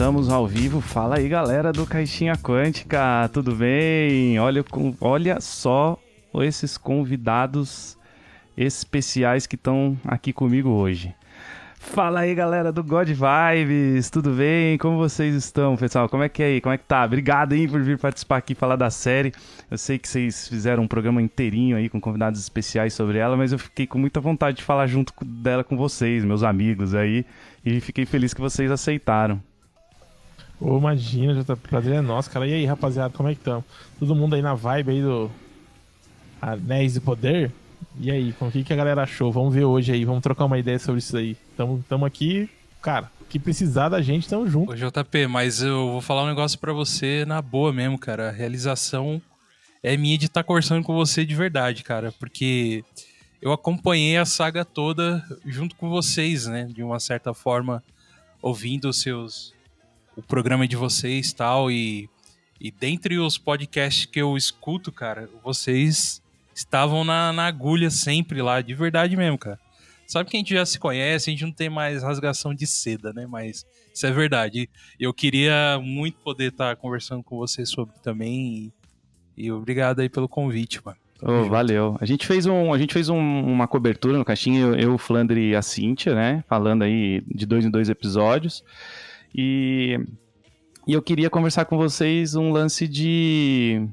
Estamos ao vivo. Fala aí, galera do Caixinha Quântica, tudo bem? Olha, olha só esses convidados especiais que estão aqui comigo hoje. Fala aí, galera do God Vibes, tudo bem? Como vocês estão, pessoal? Como é que é aí? Como é que tá? Obrigado aí por vir participar aqui falar da série. Eu sei que vocês fizeram um programa inteirinho aí com convidados especiais sobre ela, mas eu fiquei com muita vontade de falar junto dela com vocês, meus amigos aí, e fiquei feliz que vocês aceitaram. Ô, imagina, já tá, prazer é nosso, cara. E aí, rapaziada, como é que estão? Todo mundo aí na vibe aí do Anéis de Poder? E aí, o que, que a galera achou? Vamos ver hoje aí, vamos trocar uma ideia sobre isso aí. Tamo, tamo aqui, cara, que precisar da gente, tamo junto. Ô, JP, mas eu vou falar um negócio para você na boa mesmo, cara. A realização é minha de estar tá conversando com você de verdade, cara, porque eu acompanhei a saga toda junto com vocês, né? De uma certa forma, ouvindo os seus o programa de vocês tal e e dentre os podcasts que eu escuto, cara, vocês estavam na, na agulha sempre lá, de verdade mesmo, cara. Sabe que a gente já se conhece, a gente não tem mais rasgação de seda, né? Mas isso é verdade. Eu queria muito poder estar conversando com você sobre também. E, e obrigado aí pelo convite, mano. Oh, valeu. A gente fez, um, a gente fez um, uma cobertura no Caixinha, eu, eu, o Flandre e a Cíntia, né? Falando aí de dois em dois episódios. E, e eu queria conversar com vocês um lance de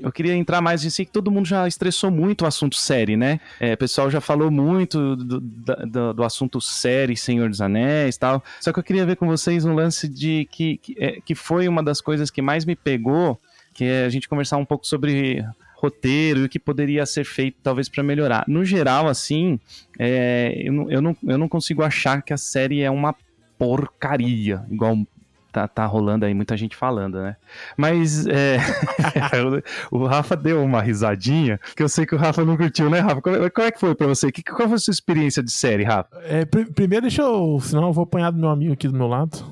eu queria entrar mais em si, que todo mundo já estressou muito o assunto série, né? É, o pessoal já falou muito do, do, do, assunto série, Senhor dos Anéis tal. Só que eu queria ver com vocês um lance de que, que, é, que foi uma das coisas que mais me pegou, que é a gente conversar um pouco sobre roteiro e o que poderia ser feito talvez para melhorar. No geral, assim, é, eu, eu, não, eu não consigo achar que a série é uma porcaria, igual tá, tá rolando aí muita gente falando, né? Mas é, o Rafa deu uma risadinha, que eu sei que o Rafa não curtiu, né, Rafa? Como, é, como é que foi pra você? Que, qual foi a sua experiência de série, Rafa? É, pr primeiro, deixa eu. Senão eu vou apanhar do meu amigo aqui do meu lado.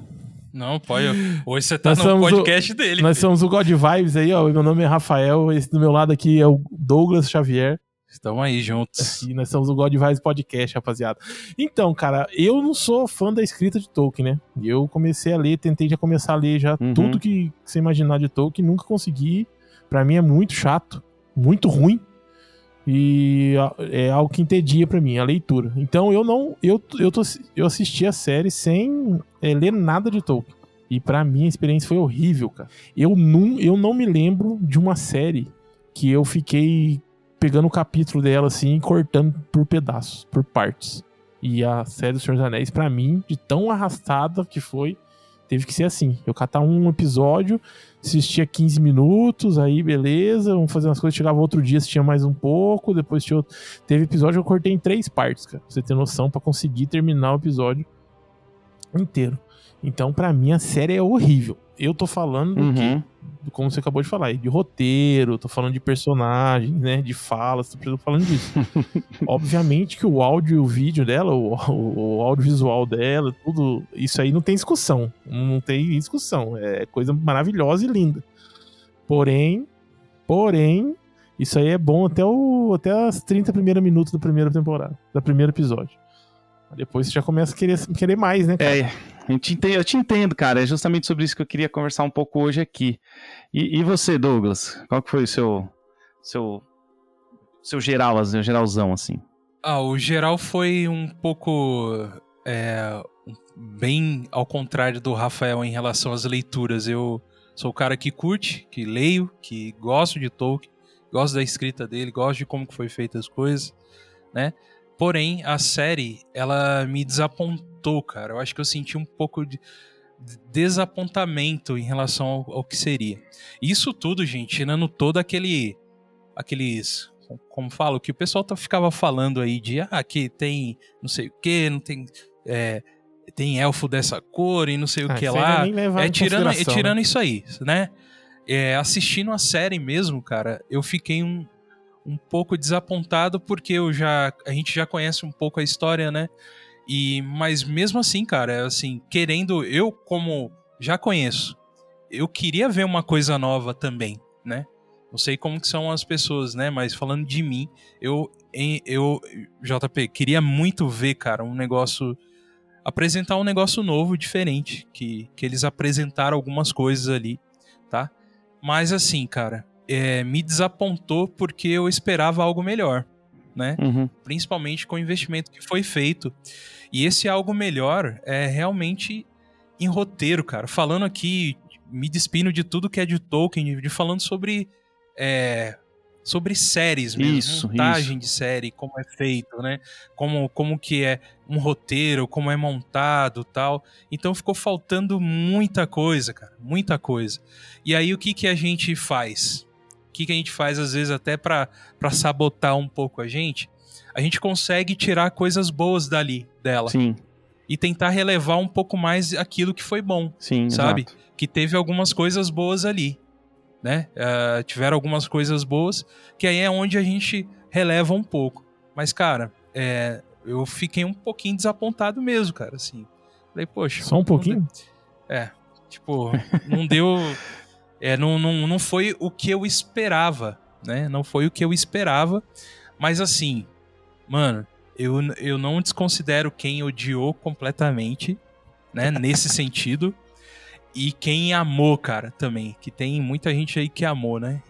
Não, pode. Hoje você tá nós no podcast o, dele. Nós filho. somos o God Vibes aí, ó. Meu nome é Rafael, esse do meu lado aqui é o Douglas Xavier. Estamos aí juntos. E nós somos o God Vibes Podcast, rapaziada. Então, cara, eu não sou fã da escrita de Tolkien, né? Eu comecei a ler, tentei já começar a ler já uhum. tudo que você imaginar de Tolkien, nunca consegui. Para mim é muito chato, muito ruim. E é algo que entedia para mim, a leitura. Então eu não. Eu, eu, tô, eu assisti a série sem é, ler nada de Tolkien. E para mim a experiência foi horrível, cara. Eu não, eu não me lembro de uma série que eu fiquei pegando o capítulo dela assim e cortando por pedaços, por partes. E a série do Senhor dos Anéis, para mim, de tão arrastada que foi, teve que ser assim. Eu catar um episódio, assistia 15 minutos, aí beleza, vamos fazer umas coisas, chegava outro dia, assistia mais um pouco, depois tinha outro... Teve episódio que eu cortei em três partes, cara. Pra você ter noção, para conseguir terminar o episódio inteiro. Então, para mim, a série é horrível. Eu tô falando uhum. do que como você acabou de falar, de roteiro, tô falando de personagens, né, de falas, tô falando disso. Obviamente que o áudio e o vídeo dela, o, o, o audiovisual dela, tudo, isso aí não tem discussão, não tem discussão, é coisa maravilhosa e linda. Porém, porém, isso aí é bom até, o, até as 30 primeiros minutos da primeira temporada, da primeiro episódio. Depois você já começa a querer, querer mais, né, cara? É, eu te, entendo, eu te entendo, cara. É justamente sobre isso que eu queria conversar um pouco hoje aqui. E, e você, Douglas? Qual que foi o seu, seu, seu geral, assim, geralzão, assim? Ah, o geral foi um pouco... É, bem ao contrário do Rafael em relação às leituras. Eu sou o cara que curte, que leio, que gosto de Tolkien, gosto da escrita dele, gosto de como que foi feita as coisas, né? Porém, a série, ela me desapontou, cara. Eu acho que eu senti um pouco de desapontamento em relação ao, ao que seria. Isso tudo, gente, tirando todo aquele. aqueles. Como falo, que o pessoal tá, ficava falando aí de ah, que tem não sei o que, não tem. É, tem elfo dessa cor e não sei ah, o que lá. É tirando, é tirando né? isso aí, né? É, assistindo a série mesmo, cara, eu fiquei um, um pouco desapontado porque eu já a gente já conhece um pouco a história, né? E mas mesmo assim, cara, assim, querendo eu como já conheço, eu queria ver uma coisa nova também, né? Não sei como que são as pessoas, né? Mas falando de mim, eu eu JP queria muito ver, cara, um negócio apresentar um negócio novo, diferente, que, que eles apresentaram algumas coisas ali, tá? Mas assim, cara, é, me desapontou porque eu esperava algo melhor, né? Uhum. Principalmente com o investimento que foi feito. E esse algo melhor é realmente em roteiro, cara. Falando aqui, me despindo de tudo que é de Tolkien, de falando sobre é, sobre séries mesmo, Isso, montagem de série, como é feito, né? Como, como que é um roteiro, como é montado tal. Então ficou faltando muita coisa, cara, muita coisa. E aí o que, que a gente faz? O que, que a gente faz às vezes até para sabotar um pouco a gente? A gente consegue tirar coisas boas dali, dela. Sim, E tentar relevar um pouco mais aquilo que foi bom sim, sabe? exato. Que teve algumas coisas boas ali, né? Ah, tiveram algumas coisas boas, que aí é onde a gente releva um pouco. Mas, cara, é, eu fiquei um pouquinho desapontado mesmo, cara, assim. Falei, poxa... Só um pouquinho? deu- É, tipo, não deu... É, não, não, não foi o que eu esperava, né? Não foi o que eu esperava, mas assim, mano, eu, eu não desconsidero quem odiou completamente, né? Nesse sentido. E quem amou, cara, também. Que tem muita gente aí que amou, né?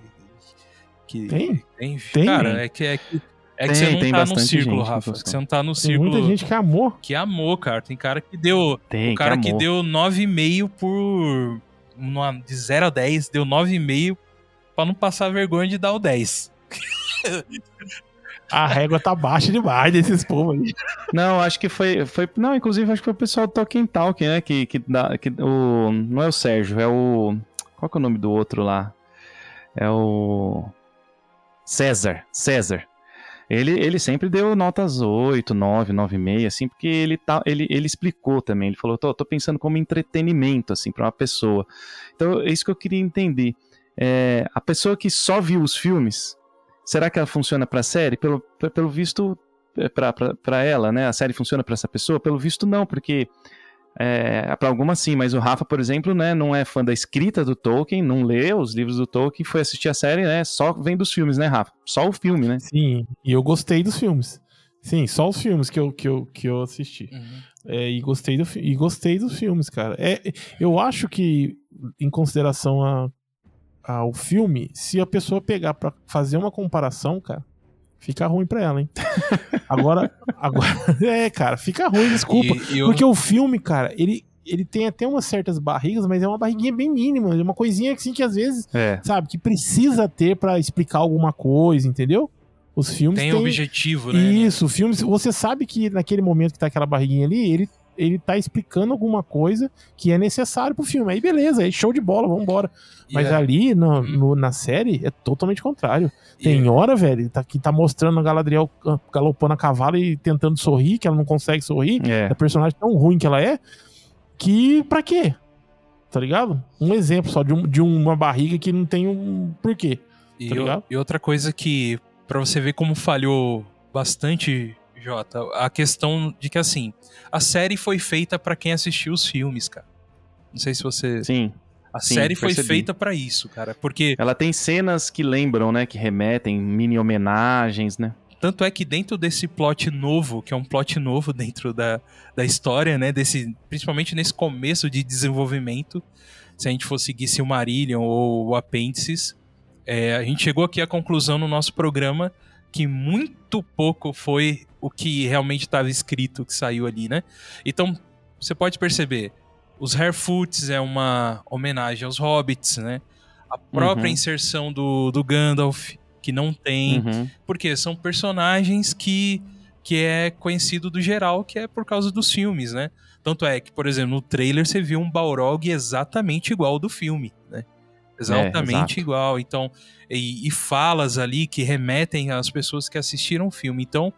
Que, Tem? tem, Tem? cara, é que, é que, é que Tem, você não tem tá no círculo, gente Rafa. você não tá no Tem círculo muita gente que amou. que amou, cara. Tem cara que deu. Tem, o cara que, que, deu 9,5 por. Numa- de 0 a 10, deu 9,5 pra não passar vergonha de dar o 10. A régua tá baixa demais desses povos aí. Não, acho que foi, foi. Não, inclusive acho que foi o pessoal do Tolkien Talk, né? Que, que, dá, que o. Não é o Sérgio, é o. Qual que é o nome do outro lá? É o. César. César. Ele, ele sempre deu notas 8, 9, 9,5, assim, porque ele, tá, ele, ele explicou também. Ele falou: tô, tô pensando como entretenimento, assim, pra uma pessoa. Então, é isso que eu queria entender. É, a pessoa que só viu os filmes, será que ela funciona pra série? Pelo, pelo visto, é, pra ela, né? A série funciona pra essa pessoa? Pelo visto, não, porque. É, para algumas sim, mas o Rafa, por exemplo, né, não é fã da escrita do Tolkien, não lê os livros do Tolkien, foi assistir a série, né? Só vem dos filmes, né, Rafa? Só o filme, né? Sim, e eu gostei dos filmes. Sim, só os filmes que eu, que eu, que eu assisti. É, e, gostei do, e gostei dos filmes, cara. É, eu acho que, em consideração a, ao filme, se a pessoa pegar pra fazer uma comparação, cara, fica ruim pra ela, hein? Agora, agora é, cara, fica ruim, desculpa. E- e eu- Porque o filme, cara, ele, ele tem até umas certas barrigas, mas é uma barriguinha bem mínima. É uma coisinha assim que às vezes, É. sabe, que precisa ter pra explicar alguma coisa, entendeu? Os filmes tem têm- objetivo, né? isso, o filme, você sabe que naquele momento que tá aquela barriguinha ali, ele, ele tá explicando alguma coisa que é necessário pro filme. Aí beleza, aí show de bola, vambora. E Mas é- ali no, Uhum. no- na série é totalmente contrário. e- Tem hora, velho, tá, que tá mostrando a Galadriel ah, galopando a cavalo e tentando sorrir, que ela não consegue sorrir. É. É personagem tão ruim que ela é, que pra quê? Tá ligado? Um exemplo só de, um- de uma barriga que não tem um porquê. E, tá o- ligado? e outra coisa que, pra você ver como falhou bastante, Jota, a questão de que, assim, a série foi feita pra quem assistiu os filmes, cara. Não sei se você. Sim. A sim, série foi percebi. feita pra isso, cara. Porque Ela tem cenas que lembram, né? Que remetem, mini homenagens, né? tanto é que dentro desse plot novo, que é um plot novo dentro da, da história, né? Desse, principalmente nesse começo de desenvolvimento, se a gente for seguir Silmarillion ou o Apêndices, é, a gente chegou aqui à conclusão no nosso programa que muito pouco foi o que realmente estava escrito que saiu ali, né? Então, você pode perceber, os Harefoots é uma homenagem aos Hobbits, né? A própria Uhum. inserção do, do Gandalf, que não tem. Uhum. Porque são personagens que, que é conhecido do geral, que é por causa dos filmes, né? Tanto é que, por exemplo, no trailer você viu um Balrog exatamente igual ao do filme, né? Exatamente exato. igual. Então, e, e falas ali que remetem às pessoas que assistiram o filme. Então,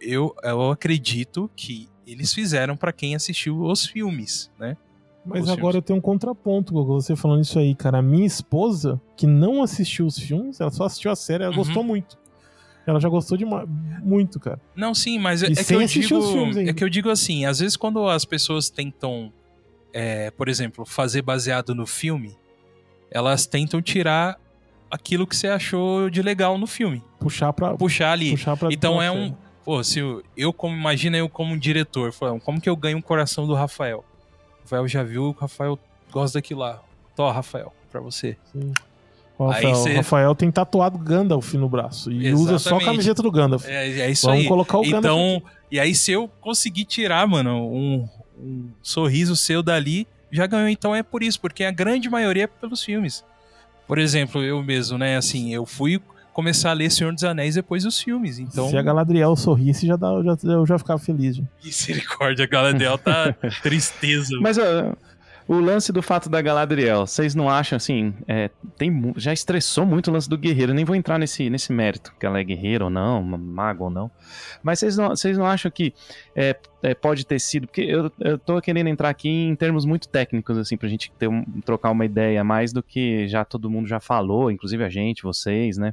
eu, eu acredito que eles fizeram para quem assistiu os filmes, né? Mas Os agora filmes. eu tenho um contraponto com você falando isso aí, cara. A minha esposa, que não assistiu os filmes, ela só assistiu a série, ela Uhum. gostou muito. Ela já gostou de muito, cara. Não, sim, mas é, é que sem eu assistir digo. os filmes ainda. É que eu digo assim, às vezes quando as pessoas tentam, é, por exemplo, fazer baseado no filme, elas tentam tirar aquilo que você achou de legal no filme. Puxar pra. Puxar ali. Puxar pra Então é um. Pô, se eu, eu como imagina eu como diretor, como que eu ganho o coração do Rafael? O Rafael já viu, o Rafael gosta daquilo lá. Tó, Rafael, pra você. Sim. O Rafael, cê... Rafael, tem tatuado Gandalf no braço e Exatamente. usa só a camiseta do Gandalf. É, é isso Vamos aí. colocar o Gandalf. Então, e aí se eu conseguir tirar, mano, um, um sorriso seu dali, já ganhou. Então é por isso, porque a grande maioria é pelos filmes. Por exemplo, eu mesmo, né, assim, eu fui começar a ler Senhor dos Anéis depois dos filmes. Então... Se a Galadriel sorrisse, já, dá, já, eu já ficava feliz. Já. Misericórdia, a Galadriel tá tristeza. Mas uh, o lance do fato da Galadriel, vocês não acham assim? É, tem, já estressou muito o lance do guerreiro. Nem vou entrar nesse, nesse mérito, que ela é guerreira ou não, mago ou não. Mas vocês não, vocês não acham que é, é, pode ter sido? Porque eu, eu tô querendo entrar aqui em termos muito técnicos, assim, pra gente ter um, trocar uma ideia mais do que já todo mundo já falou, inclusive a gente, vocês, né?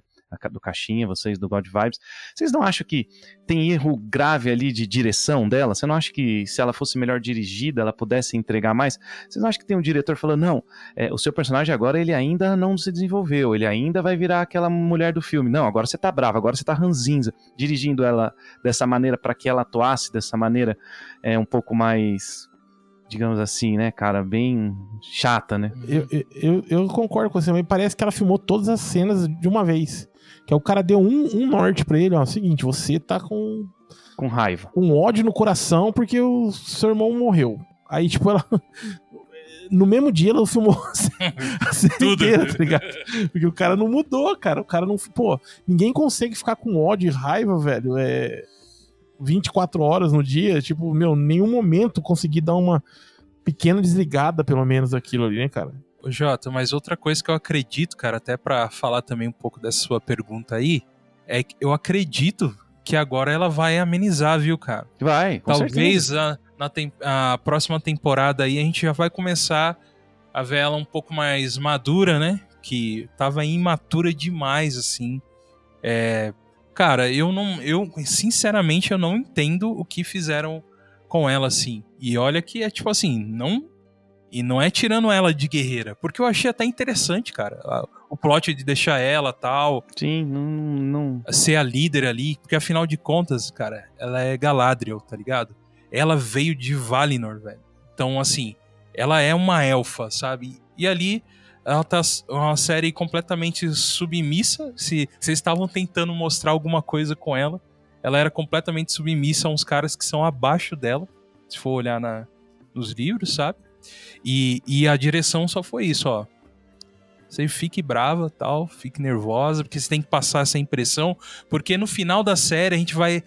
Do Caixinha, vocês do God Vibes, vocês não acham que tem erro grave ali de direção dela? Você não acha que se ela fosse melhor dirigida, ela pudesse entregar mais? Vocês não acham que tem um diretor falando, não, é, o seu personagem agora ele ainda não se desenvolveu, ele ainda vai virar aquela mulher do filme. Não, agora você tá brava, agora você tá ranzinza, dirigindo ela dessa maneira para que ela atuasse dessa maneira é, um pouco mais digamos assim, né, cara, bem chata, né? Eu, eu, eu concordo com você, mas parece que ela filmou todas as cenas de uma vez. Que é o cara deu um, um norte para ele, ó. Seguinte, você tá com. Com raiva. Com ódio no coração porque o seu irmão morreu. Aí, tipo, ela. No mesmo dia ela filmou a série Tudo. inteira, tá ligado? Porque o cara não mudou, cara. O cara não. Pô, ninguém consegue ficar com ódio e raiva, velho. É. 24 horas no dia, tipo, meu, nenhum momento consegui dar uma pequena desligada, pelo menos, daquilo ali, né, cara? Jota, mas outra coisa que eu acredito, cara, até para falar também um pouco dessa sua pergunta aí, é que eu acredito que agora ela vai amenizar, viu, cara? Vai, com Talvez a, na tem, a próxima temporada aí a gente já vai começar a ver ela um pouco mais madura, né? Que tava imatura demais, assim. É, cara, eu não. Eu, sinceramente, eu não entendo o que fizeram com ela, assim. E olha que é tipo assim, não e não é tirando ela de guerreira, porque eu achei até interessante, cara. O plot de deixar ela tal. Sim, não, não. Ser a líder ali, porque afinal de contas, cara, ela é Galadriel, tá ligado? Ela veio de Valinor, velho. Então, assim, ela é uma elfa, sabe? E ali ela tá uma série completamente submissa. Se vocês estavam tentando mostrar alguma coisa com ela, ela era completamente submissa a uns caras que são abaixo dela, se for olhar na, nos livros, sabe? E, e a direção só foi isso, ó. Você fique brava, tal, fique nervosa, porque você tem que passar essa impressão, porque no final da série a gente vai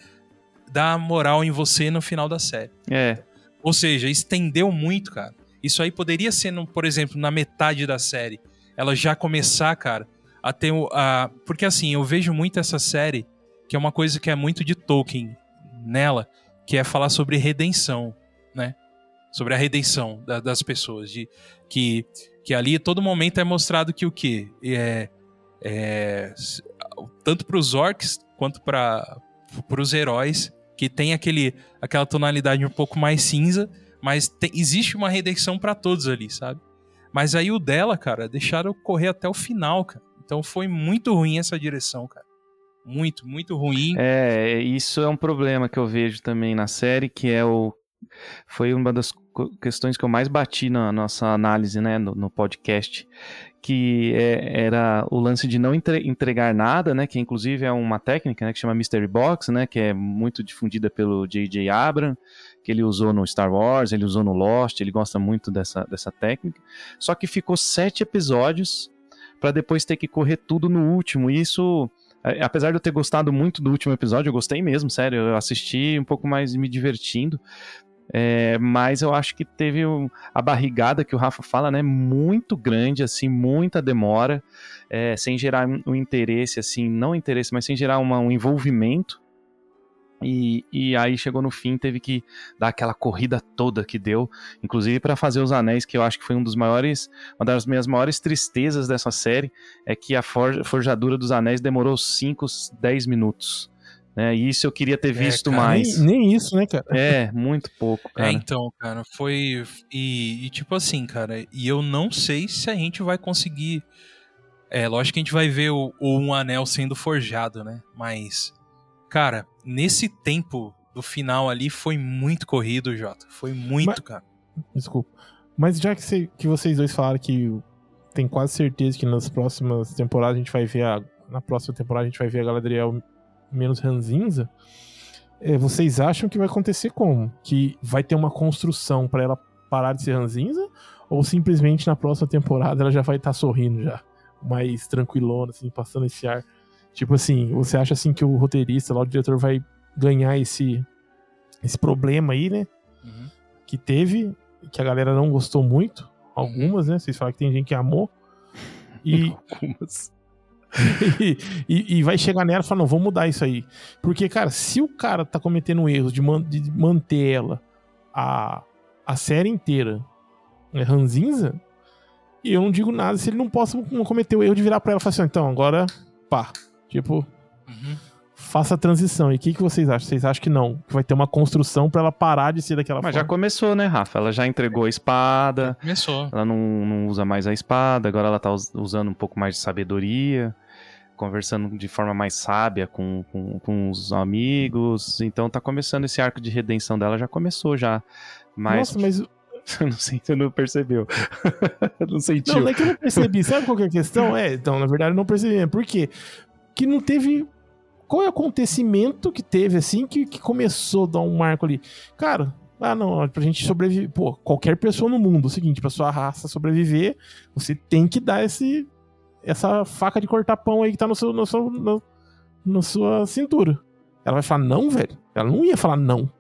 dar moral em você no final da série. É. Ou seja, estendeu muito, cara. Isso aí poderia ser, no, por exemplo, na metade da série, ela já começar, cara, a ter o. A... Porque assim, eu vejo muito essa série, que é uma coisa que é muito de Tolkien nela, que é falar sobre redenção, né? Sobre a redenção da, das pessoas, de que, que ali todo momento é mostrado que o que é, é tanto para os orcs quanto para os heróis que tem aquele aquela tonalidade um pouco mais cinza, mas tem, existe uma redenção para todos ali, sabe? Mas aí o dela, cara, deixaram correr até o final, cara. Então foi muito ruim essa direção, cara. Muito, muito ruim. É, isso é um problema que eu vejo também na série, que é o foi uma das questões que eu mais bati na nossa análise, né, no, no podcast, que é, era o lance de não entre, entregar nada, né, que inclusive é uma técnica, né, que chama Mystery Box, né, que é muito difundida pelo J.J. Abrams, que ele usou no Star Wars, ele usou no Lost, ele gosta muito dessa, dessa técnica, só que ficou sete episódios para depois ter que correr tudo no último, e isso apesar de eu ter gostado muito do último episódio, eu gostei mesmo, sério, eu assisti um pouco mais me divertindo, é, mas eu acho que teve a barrigada que o Rafa fala, né? Muito grande, assim, muita demora, é, sem gerar um interesse, assim, não interesse, mas sem gerar uma, um envolvimento. E, e aí chegou no fim, teve que dar aquela corrida toda que deu, inclusive para fazer os anéis, que eu acho que foi um dos maiores, uma das minhas maiores tristezas dessa série, é que a forjadura dos anéis demorou 5, 10 minutos. Né? E isso eu queria ter é, visto é, cara, mais. Nem, nem, isso, né, cara? É, muito pouco, é, cara. É, então, cara, foi. E, e, tipo assim, cara, e eu não sei se a gente vai conseguir. É, lógico que a gente vai ver o, o um anel sendo forjado, né? Mas, Cara, nesse tempo do final ali foi muito corrido, Jota. Foi muito, Mas- cara. Desculpa. Mas já que, cê- que vocês dois falaram que tem quase certeza que nas próximas temporadas a gente vai ver a. Na próxima temporada a gente vai ver a Galadriel menos ranzinza. é, vocês acham que vai acontecer como? Que vai ter uma construção pra ela parar de ser ranzinza? Ou simplesmente na próxima temporada ela já vai estar sorrindo já? Mais tranquilona, assim, passando esse ar. Tipo assim, você acha assim que o roteirista lá, o diretor, vai ganhar esse, esse problema aí, né? Uhum. que teve, que a galera não gostou muito. Algumas, né? Vocês falam que tem gente que amou. E, Algumas. e, e vai chegar nela e falar, não, vamos mudar isso aí. Porque, cara, se o cara tá cometendo erros de, man- de manter ela a, a série inteira é, ranzinza, e eu não digo nada se ele não possa não cometer o erro de virar pra ela e falar assim, então, agora, pá. Tipo, Uhum. faça a transição. E o que, que vocês acham? Vocês acham que não? Que vai ter uma construção pra ela parar de ser daquela Mas já forma? começou, né, Rafa? Ela já entregou a espada, Começou. ela não, não usa mais a espada, agora ela tá us- usando um pouco mais de sabedoria, conversando de forma mais sábia com, com, com os amigos. Então tá começando esse arco de redenção dela, já começou já. Mas Nossa, mas eu não sei, você não percebeu. não sentiu. Não, não é que eu não percebi. Sabe qual que é a questão? É, então, na verdade, eu não percebi. Por quê? Que não teve. Qual é o acontecimento que teve, assim, que, que começou a dar um marco ali? Cara, ah, não, pra gente sobreviver. Pô, qualquer pessoa no mundo, é o seguinte, pra sua raça sobreviver, você tem que dar esse, essa faca de cortar pão aí que tá no seu, no seu, no, na sua cintura. Ela vai falar não, velho? Ela não ia falar não.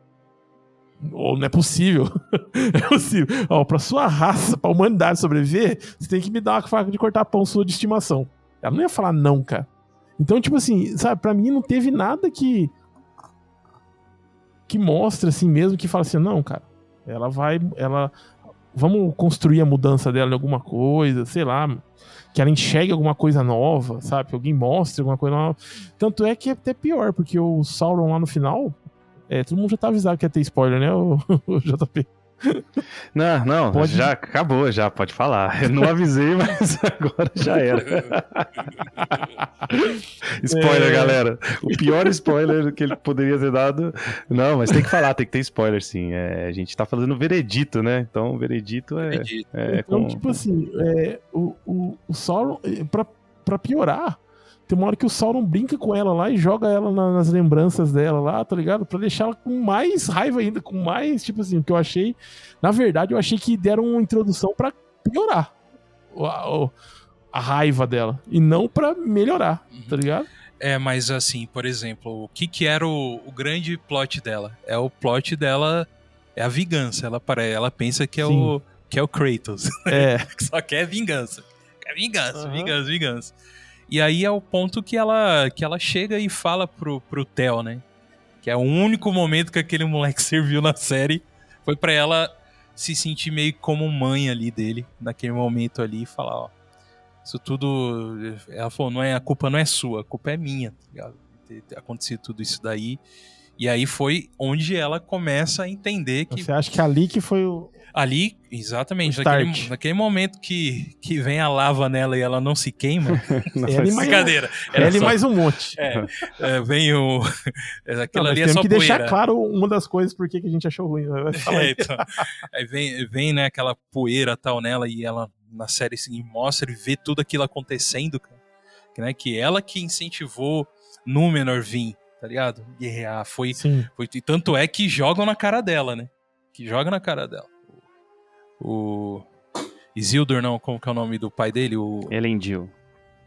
Ou não é possível. é possível. Ó, pra sua raça, pra humanidade sobreviver, você tem que me dar uma faca de cortar pão sua de estimação. Ela não ia falar não, cara. Então, tipo assim, sabe, pra mim não teve nada que. que mostra assim mesmo, que fala assim, não, cara, ela vai. Ela. Vamos construir a mudança dela em alguma coisa, sei lá. Que ela enxergue alguma coisa nova, sabe? Alguém mostre alguma coisa nova. Tanto é que é até pior, porque o Sauron lá no final. É, todo mundo já tá avisado que ia ter spoiler, né, o, o JP? Não, não, Pode- já acabou, já pode falar. Eu não avisei, mas agora já era. spoiler, É. galera. O pior spoiler que ele poderia ter dado. Não, mas tem que falar, tem que ter spoiler, sim. É, a gente tá fazendo veredito, né? Então, o veredito é. Acredito. é então, com- tipo assim, é, o, o, o Sauron, eh, pra, pra piorar, tem uma hora que o Sauron brinca com ela lá e joga ela na- nas lembranças dela lá, tá ligado? Pra deixar ela com mais raiva ainda, com mais, tipo assim, o que eu achei. Na verdade, eu achei que deram uma introdução pra piorar a, a raiva dela. E não pra melhorar, tá ligado? É, mas assim, por exemplo, o que que era o, o grande plot dela? É o plot dela, é a vingança. Ela, para, ela pensa que é, Sim. o, que é o Kratos. É. só quer vingança. Quer vingança, Aham. vingança, vingança. E aí é o ponto que ela, que ela chega e fala pro, pro Theo, né? Que é o único momento que aquele moleque serviu na série. Foi pra ela se sentir meio como mãe ali dele, naquele momento ali, e falar, ó. Isso tudo. Ela falou, não é, a culpa não é sua, a culpa é minha, tá acontecido tudo isso daí. E aí foi onde ela começa a entender que Você acha que ali que foi o. Ali, exatamente, naquele, naquele momento que, que vem a lava nela e ela não se queima. Não, mais- Brincadeira. Era Ele só- mais um monte. é, é, vem o. Não, Aquilo mas ali é só que poeira. deixar claro uma das coisas por que a gente achou ruim. É, aí. então, aí vem, vem né, aquela poeira tal nela e ela na série assim, mostra e vê tudo aquilo acontecendo, cara. Né, que ela que incentivou Númenor vir, tá ligado? Guerrear. Foi, Sim. foi, e tanto é que jogam na cara dela, né? Que joga na cara dela. O. Isildur, não, como que é o nome do pai dele? O Elendil.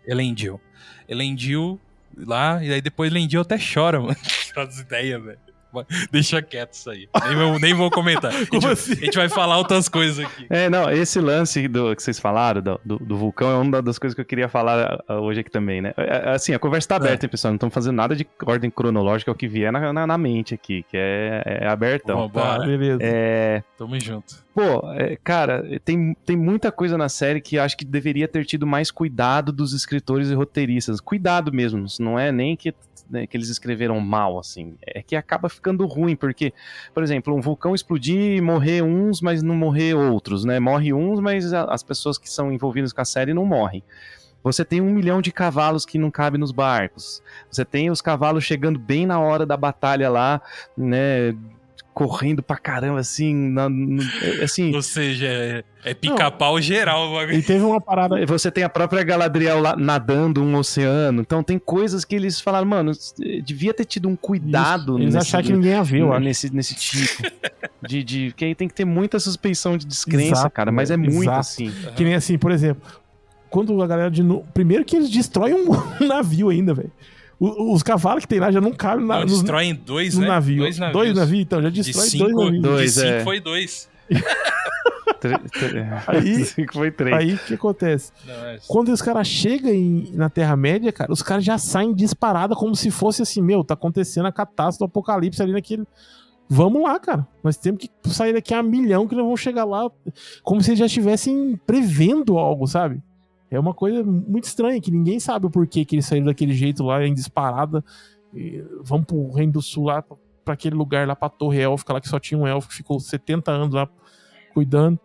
Elendil. Elendil lá, e aí depois Elendil até chora, mano. As ideias, velho. Deixa quieto isso aí. Nem vou, nem vou comentar. A gente, assim? a gente vai falar outras coisas aqui. É, não, esse lance do, que vocês falaram, do, do, do vulcão, é uma das coisas que eu queria falar ah, hoje aqui também, né? É, Assim, a conversa tá aberta, hein, pessoal? Não estamos fazendo nada de ordem cronológica, é o que vier na, na, na mente aqui, que é, é abertão. Vambora. Tá, beleza. É, Tamo junto. Pô, é, cara, tem, tem muita coisa na série que acho que deveria ter tido mais cuidado dos escritores e roteiristas. Cuidado mesmo, não é nem que, né, que eles escreveram mal, assim. É que acaba ficando ruim, porque, por exemplo, um vulcão explodir e morrer uns, mas não morrer outros, né? Morre uns, mas a- as pessoas que são envolvidas com a série não morrem. Você tem um milhão de cavalos que não cabem nos barcos. Você tem os cavalos chegando bem na hora da batalha lá, né? Correndo pra caramba, assim, na, no, assim... Ou seja, é, é pica-pau geral. E teve uma parada... Você tem a própria Galadriel lá nadando um oceano, então tem coisas que eles falaram, mano, devia ter tido um cuidado... Isso. Eles nesse, acharam que ninguém a viu, nesse, nesse tipo. de, de, que aí tem que ter muita suspeição de descrença, exato, cara, mas é muito exato. assim. Que nem assim, por exemplo, quando a galera de... Primeiro que eles destroem um navio ainda, velho. Os, cavalos que tem lá já não cabem na, não, destroem dois, no né? navio. Dois navios. Dois navios, então já destrói cinco, dois navios. Dois, de cinco é. foi dois. aí, foi três. Aí o que acontece? Não, é... Quando os caras chegam na Terra-média, cara, os caras já saem disparada como se fosse assim, meu, tá acontecendo a catástrofe do apocalipse ali naquele. Vamos lá, cara. Nós temos que sair daqui a milhão que nós vamos chegar lá. Como se eles já estivessem prevendo algo, sabe? É uma coisa muito estranha, que ninguém sabe o porquê que eles saíram daquele jeito lá, em disparada. E vamos pro Reino do Sul lá, para aquele lugar lá, pra Torre Élfica, lá que só tinha um elfo que ficou 70 anos lá cuidando.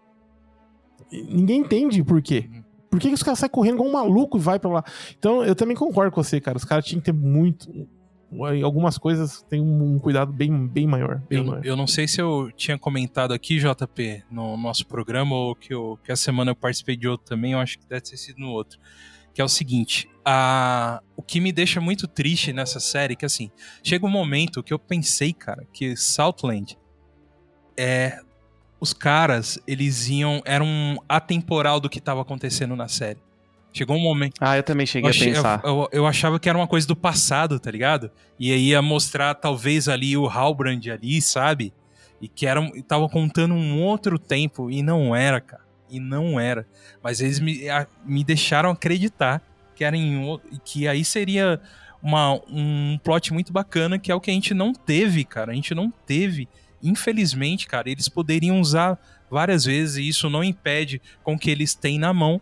E ninguém entende por quê. Por que, que os caras saem correndo igual um maluco e vai para lá? Então, eu também concordo com você, cara. Os caras tinham que ter muito, em algumas coisas tem um, cuidado bem, bem maior. Bem eu, maior. eu não sei se eu tinha comentado aqui, JP, no nosso programa, ou que, eu, que a semana eu participei de outro também, eu acho que deve ter sido no outro. Que é o seguinte: a, o que me deixa muito triste nessa série, que assim, chega um momento que eu pensei, cara, que Southland é. Os caras, eles iam. Era um atemporal do que estava acontecendo na série. Chegou um momento. Ah, eu também cheguei achei, a pensar. Eu, eu, eu, achava que era uma coisa do passado, tá ligado? E aí ia mostrar talvez ali o Halbrand ali, sabe? E que era, tava contando um outro tempo. E não era, cara. E não era. Mas eles me, a, me deixaram acreditar que era em que aí seria uma, um plot muito bacana, que é o que a gente não teve, cara. A gente não teve. Infelizmente, cara, eles poderiam usar várias vezes e isso não impede com que eles têm na mão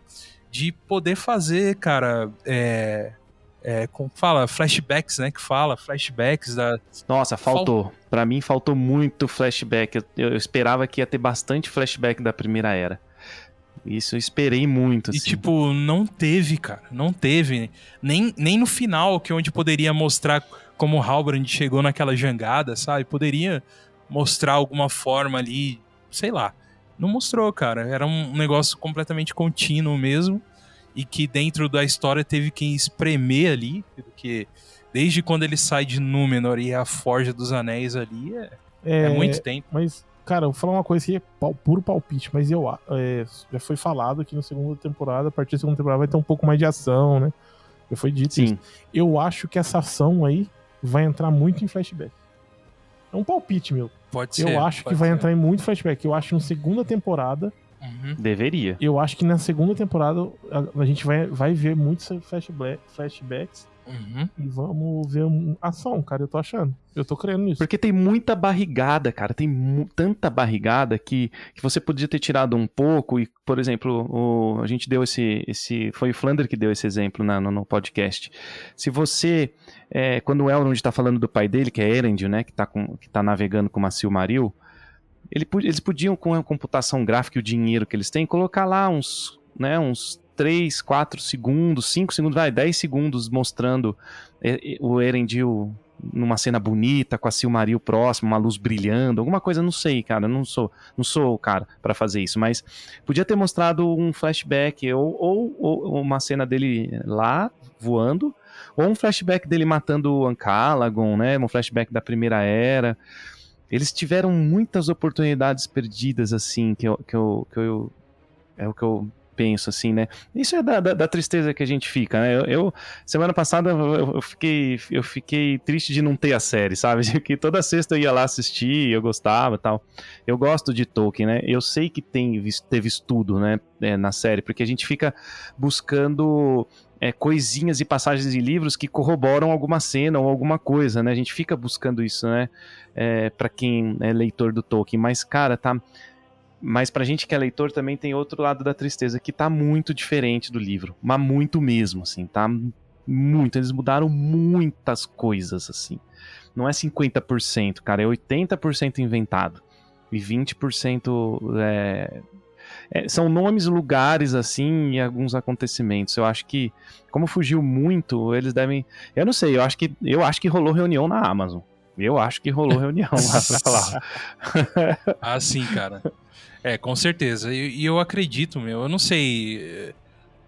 de poder fazer, cara, é, é, como fala, flashbacks, né? Que fala, flashbacks da. Nossa, faltou. Fal... Para mim faltou muito flashback. Eu, eu, esperava que ia ter bastante flashback da primeira era. Isso eu esperei muito. Assim. E tipo, não teve, cara. Não teve. Nem, nem no final, que é onde poderia mostrar como o Halbrand chegou naquela jangada, sabe? Poderia mostrar alguma forma ali, sei lá. Não mostrou, cara. Era um negócio completamente contínuo mesmo. E que dentro da história teve que espremer ali. Porque desde quando ele sai de Númenor e a Forja dos Anéis ali, é, é, é muito tempo. Mas, cara, eu vou falar uma coisa que é pau, puro palpite, mas eu é, já foi falado que na segunda temporada, a partir da segunda temporada, vai ter um pouco mais de ação, né? Já foi dito Sim. isso. Eu acho que essa ação aí vai entrar muito em flashback. É um palpite, meu. Pode ser. Eu acho que vai ser. entrar em muito flashback. Eu acho que na segunda temporada. Uhum. Deveria. Eu acho que na segunda temporada a, a gente vai, vai ver muitos flashback, flashbacks. Uhum. E vamos ver ação, cara. Eu tô achando. Eu tô crendo nisso. Porque tem muita barrigada, cara. Tem tanta barrigada que, que você podia ter tirado um pouco. E, por exemplo, o, a gente deu esse, esse. Foi o Flander que deu esse exemplo na, no, no podcast. Se você é, quando o Elrond está falando do pai dele, que é Erendil, né, que está tá navegando com uma Silmaril, ele, eles podiam, com a computação gráfica e o dinheiro que eles têm, colocar lá uns, né, uns 3, 4 segundos, 5 segundos, vai, 10 segundos mostrando é, é, o Erendil numa cena bonita, com a Silmaril próximo, uma luz brilhando, alguma coisa, não sei, cara, não sou, não sou o cara para fazer isso, mas podia ter mostrado um flashback ou, ou, ou, uma cena dele lá voando ou um flashback dele matando o Ancalagon, né? Um flashback da Primeira Era. Eles tiveram muitas oportunidades perdidas, assim, que eu, que eu, que eu é o que eu penso, assim, né? Isso é da, da, da tristeza que a gente fica, né? Eu, eu semana passada eu, eu, fiquei, eu fiquei triste de não ter a série, sabe? Que toda sexta eu ia lá assistir, eu gostava tal. Eu gosto de Tolkien, né? Eu sei que tem, teve estudo, né? É, na série, porque a gente fica buscando é, coisinhas e passagens de livros que corroboram alguma cena ou alguma coisa, né? A gente fica buscando isso, né? É, para quem é leitor do Tolkien, mas cara, tá. Mas pra gente que é leitor também tem outro lado da tristeza que tá muito diferente do livro, mas muito mesmo, assim, tá muito. Eles mudaram muitas coisas, assim. Não é 50%, cara, é 80% inventado e 20% é, é, são nomes, lugares, assim, e alguns acontecimentos. Eu acho que, como fugiu muito, eles devem. Eu não sei, eu acho que, eu acho que rolou reunião na Amazon. Eu acho que rolou reunião lá pra falar. ah, sim, cara. É, com certeza. E eu, eu, acredito, meu. Eu não sei eh,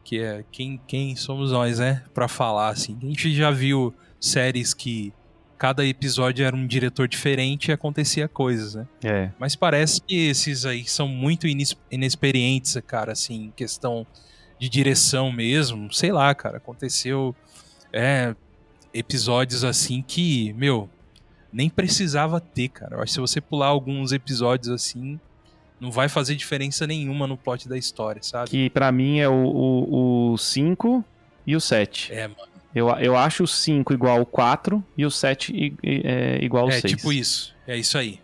que é quem, quem somos nós, né? Pra falar, assim. A gente já viu séries que cada episódio era um diretor diferente e acontecia coisas, né? É. Mas parece que esses aí são muito inexperientes, cara, assim, questão de direção mesmo. Sei lá, cara, aconteceu é, episódios assim que, meu, nem precisava ter, cara. Eu acho que se você pular alguns episódios assim, não vai fazer diferença nenhuma no plot da história, sabe? Que para mim é o 5 e o 7. É, mano. Eu, eu acho o 5 igual ao 4 e o 7 é, igual ao 6. É tipo isso. É isso aí.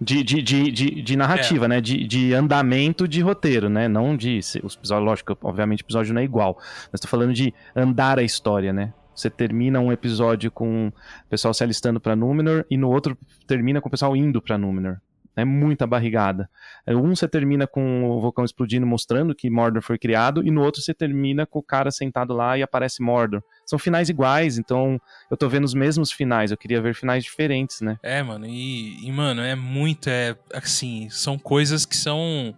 De, de, de, de, de narrativa, é. né? De, de andamento de roteiro, né? Não de. Os episódios, lógico, obviamente o episódio não é igual. Mas tô falando de andar a história, né? Você termina um episódio com o pessoal se alistando para Númenor e no outro termina com o pessoal indo para Númenor. É muita barrigada. É, um você termina com o vulcão explodindo, mostrando que Mordor foi criado, e no outro você termina com o cara sentado lá e aparece Mordor. São finais iguais, então eu tô vendo os mesmos finais. Eu queria ver finais diferentes, né? É, mano, e, e mano, é muito. É, assim, são coisas que são.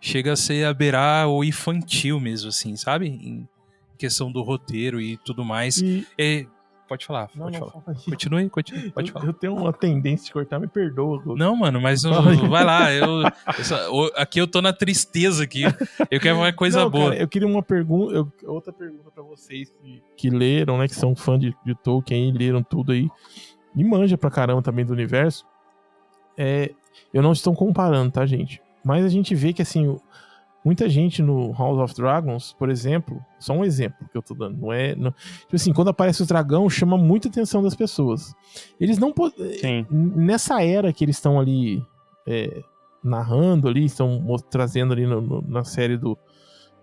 Chega a ser a beirar o infantil mesmo, assim, sabe? Em questão do roteiro e tudo mais. E... É, Pode falar, não, pode não, falar. Continue, continue, pode eu, falar. Eu tenho uma tendência de cortar, me perdoa. Não, mano, mas vai lá. Eu, eu só, aqui eu tô na tristeza aqui. Eu quero uma coisa não, boa. Cara, eu queria uma pergunta, outra pergunta para vocês que, que, leram, né, que são fã de, de Tolkien e leram tudo aí. E manja pra caramba também do universo. É, eu não estou comparando, tá, gente? Mas a gente vê que, assim, Muita gente no House of Dragons, por exemplo, só um exemplo que eu tô dando, não é. Não, tipo assim, quando aparece o dragão, chama muita atenção das pessoas. Eles não. Nessa era que eles estão ali é, narrando ali, estão trazendo ali no, no, na série do,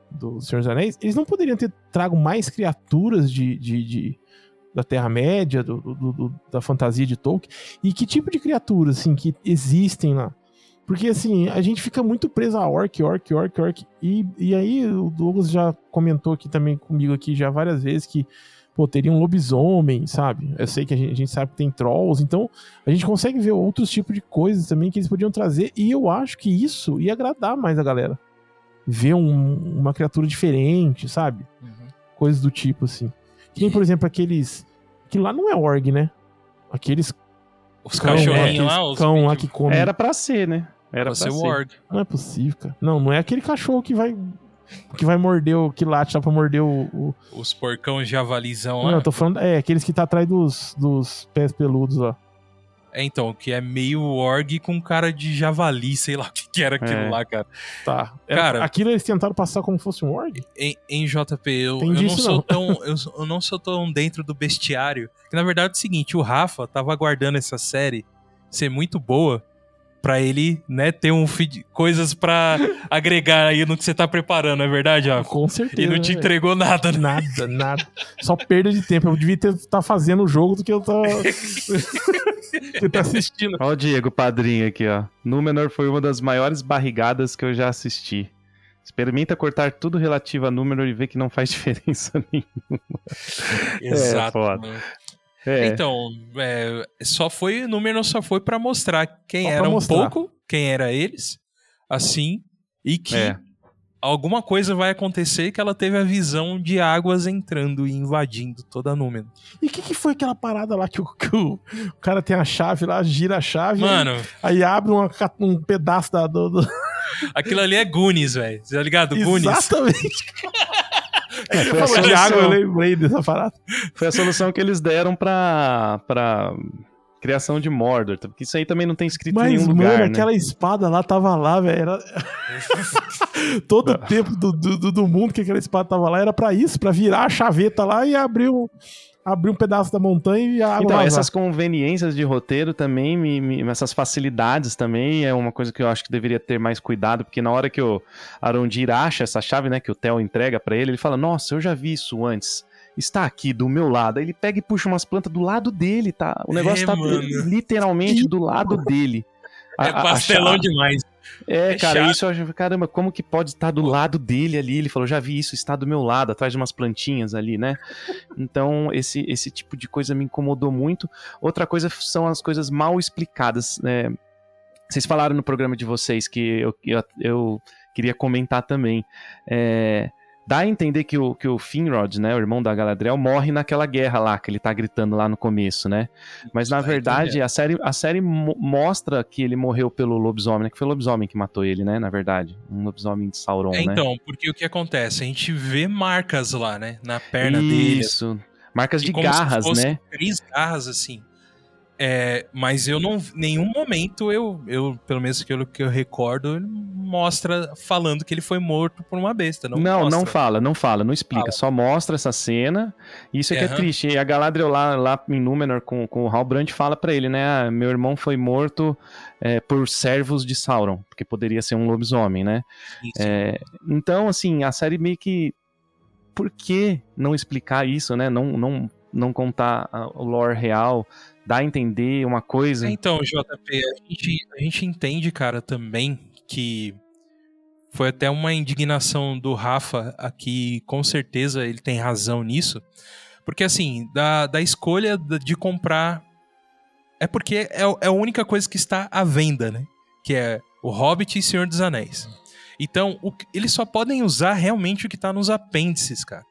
do Senhor dos Anéis, eles não poderiam ter trago mais criaturas de, de, de da Terra-média, do, do, da fantasia de Tolkien. E que tipo de criaturas, assim, que existem lá? Porque assim, a gente fica muito preso a orc, orc, orc, orc. E, e aí o Douglas já comentou aqui também comigo aqui já várias vezes que pô, teria um lobisomem, sabe? Eu sei que a gente, a gente, sabe que tem trolls, então a gente consegue ver outros tipos de coisas também que eles podiam trazer, e eu acho que isso ia agradar mais a galera. Ver um, uma criatura diferente, sabe? Uhum. Coisas do tipo, assim. Que nem, por exemplo, aqueles. Que lá não é org, né? Aqueles. Os cachorrinhos lá, os cão lá que come. Era pra ser, né? Era pra ser o org. Não é possível, cara. Não, não é aquele cachorro que vai que vai morder o que late lá pra morder o, o... os porcão javalizão lá. Não, eu tô falando é aqueles que tá atrás dos, dos pés peludos lá. É, então, que é meio org com cara de javali, sei lá o que, que era aquilo é. lá, cara. Tá. Cara, aquilo eles tentaram passar como fosse um org? Em, em JP, eu, eu não sou não. tão eu, eu, não sou tão dentro do bestiário. Que na verdade é o seguinte, o Rafa tava aguardando essa série ser muito boa para ele, né, ter um feed, coisas para agregar aí no que você tá preparando, é verdade, Rafa? Com certeza. E não te entregou nada, né? Nada, nada. Só perda de tempo. Eu devia estar tá fazendo o jogo do que eu tô que tá assistindo. Olha o Diego Padrinho aqui, ó. Númenor foi uma das maiores barrigadas que eu já assisti. Experimenta cortar tudo relativo a número e ver que não faz diferença nenhuma. Exato. É, é. Então, é, só foi, o número só foi para mostrar quem só era um pouco, quem era eles, assim, e que é. alguma coisa vai acontecer que ela teve a visão de águas entrando e invadindo toda a Númenor. E o que, que, foi aquela parada lá que o, que o, o, cara tem a chave lá, gira a chave, Mano, aí, aí abre uma, um pedaço da, do, do... Aquilo ali é Goonies, velho. Tá ligado? Goonies. Exatamente. É, foi a solução, água, eu lembrei dessa parada. Foi a solução que eles deram pra, pra criação de Mordor, porque isso aí também não tem escrito Mas, em nenhum mano, lugar, né? aquela espada lá tava lá, velho. Era... Todo o tempo do, do, do, mundo que aquela espada tava lá era para isso, para virar a chaveta lá e abrir o abrir um pedaço da montanha e a água Então, vazar. essas conveniências de roteiro também, me, me, essas facilidades também é uma coisa que eu acho que deveria ter mais cuidado, porque na hora que o Arondir acha essa chave, né, que o Theo entrega para ele, ele fala, nossa, eu já vi isso antes. Está aqui do meu lado. Aí ele pega e puxa umas plantas do lado dele, tá? O negócio é, tá mano. literalmente do lado dele. É pastelão demais. É, é cara, chato. isso eu acho, caramba, como que pode estar do lado dele ali? Ele falou, já vi isso, está do meu lado, atrás de umas plantinhas ali, né? Então, esse, esse tipo de coisa me incomodou muito. Outra coisa são as coisas mal explicadas, né? Vocês falaram no programa de vocês que eu, eu, eu queria comentar também. É, dá a entender que o, que o Finrod, né, o irmão da Galadriel, morre naquela guerra lá, que ele tá gritando lá no começo, né? Mas na verdade, a série, a série mostra que ele morreu pelo lobisomem, né? Que foi o lobisomem que matou ele, né? Na verdade. Um lobisomem de Sauron, é, né? Então, porque o que acontece? A gente vê marcas lá, né? Na perna Isso. dele. Isso. Marcas de garras, né? Três garras, assim. É, mas eu não. Nenhum momento eu, eu pelo menos aquilo que eu recordo, mostra falando que ele foi morto por uma besta. Não, não, não fala, não fala, não explica. Fala. Só mostra essa cena. Isso é que é triste. E a Galadriel lá, lá em Númenor com, com o Halbrand fala para ele, né? Ah, meu irmão foi morto é, por servos de Sauron, porque poderia ser um lobisomem, né? É, então, assim, a série meio que. Por que não explicar isso, né? Não, não, não contar o lore real dá a entender uma coisa. Então, JP, a gente, a gente entende, cara, também que foi até uma indignação do Rafa aqui, com certeza ele tem razão nisso. Porque, assim, da, da escolha de comprar. É porque é, é a única coisa que está à venda, né? Que é o Hobbit e Senhor dos Anéis. Então, o, eles só podem usar realmente o que está nos apêndices, cara.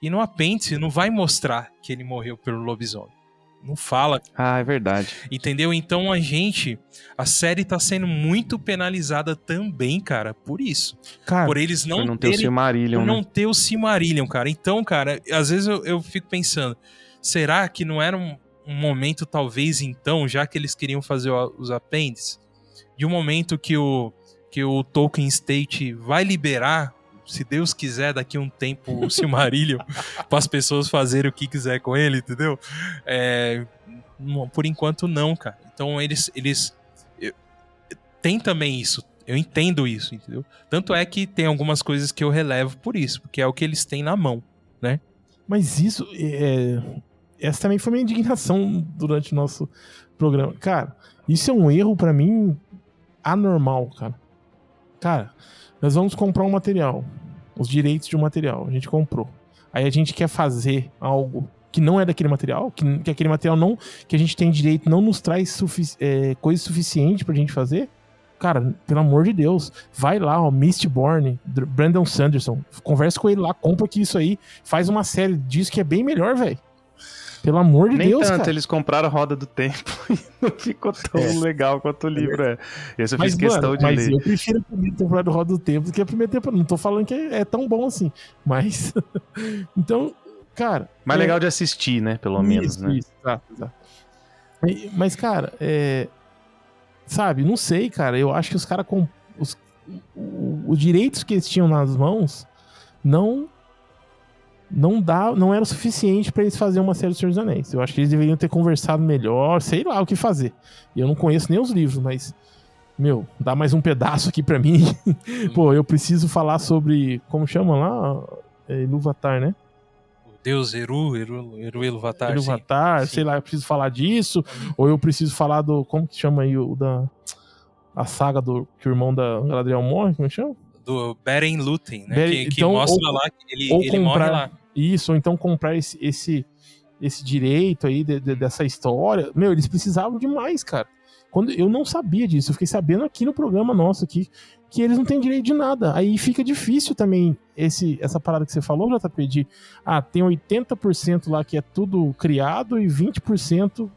E no apêndice não vai mostrar que ele morreu pelo lobisomem. Não fala. Ah, é verdade. Entendeu? Então a gente, a série tá sendo muito penalizada também, cara, por isso. Cara, por eles não, por não terem, ter o Silmarillion, por né? não ter o Silmarillion, cara. Então, cara, às vezes eu, eu fico pensando, será que não era um, um, momento, talvez, então, já que eles queriam fazer os apêndices, de um momento que o, que o Tolkien State vai liberar se Deus quiser, daqui a um tempo, o Silmarillion, para as pessoas fazerem o que quiser com ele, entendeu? É, por enquanto, não, cara. Então, eles. eles eu, tem também isso. Eu entendo isso, entendeu? Tanto é que tem algumas coisas que eu relevo por isso, porque é o que eles têm na mão, né? Mas isso. É, essa também foi minha indignação durante o nosso programa. Cara, isso é um erro para mim anormal, cara. Cara, nós vamos comprar um material, os direitos de um material, a gente comprou. Aí a gente quer fazer algo que não é daquele material, que, que aquele material não, que a gente tem direito não nos traz sufici é, coisa suficiente pra gente fazer. Cara, pelo amor de Deus, vai lá, ó, Mistborn, Brandon Sanderson, conversa com ele lá, compra aqui isso aí, faz uma série disso que é bem melhor, velho. Pelo amor de Nem Deus, tanto, cara. eles compraram a Roda do Tempo e não ficou tão é. legal quanto o livro é. Esse eu mas, fiz questão mano, de mas ler. eu prefiro a primeira temporada do Roda do Tempo do que a primeira temporada. Não tô falando que é, é tão bom assim, mas... então, cara... Mais é... legal de assistir, né? Pelo isso, menos, né? Isso, exato, exato. Mas, cara, é... Sabe, não sei, cara. Eu acho que os caras... Com... Os... os direitos que eles tinham nas mãos não não dá, não era o suficiente para eles fazerem uma série do Senhor dos Anéis. Eu acho que eles deveriam ter conversado melhor, sei lá o que fazer. E eu não conheço nem os livros, mas meu, dá mais um pedaço aqui para mim. Pô, eu preciso falar sobre como chama lá, é, Iluvatar, né? Deus Eru, Eru, Eru Iluvatar. Iluvatar, sei lá, eu preciso falar disso, uhum. ou eu preciso falar do como que chama aí o da a saga do que o irmão da Galadriel morre, como é chama? Do Beren Lúthien, né? Beren, que, que então, mostra ou, lá que ele, ele comprar, lá. Isso, ou então comprar esse, esse, esse direito aí de, de, dessa história. Meu, eles precisavam demais, cara. Quando eu não sabia disso, eu fiquei sabendo aqui no programa nosso aqui que eles não têm direito de nada. Aí fica difícil também esse essa parada que você falou, JP, de ah, tem 80% lá que é tudo criado e 20%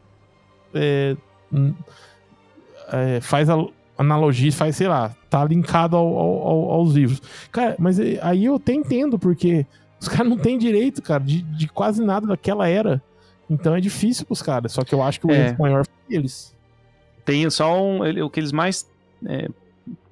é, é, faz a analogia, faz, sei lá, tá linkado ao, ao, aos livros. Cara, mas aí eu até entendo, porque os caras não têm direito, cara, de, de quase nada daquela era. Então é difícil pros caras. Só que eu acho que o é. erro maior foi eles. Tem só um, o que eles mais é,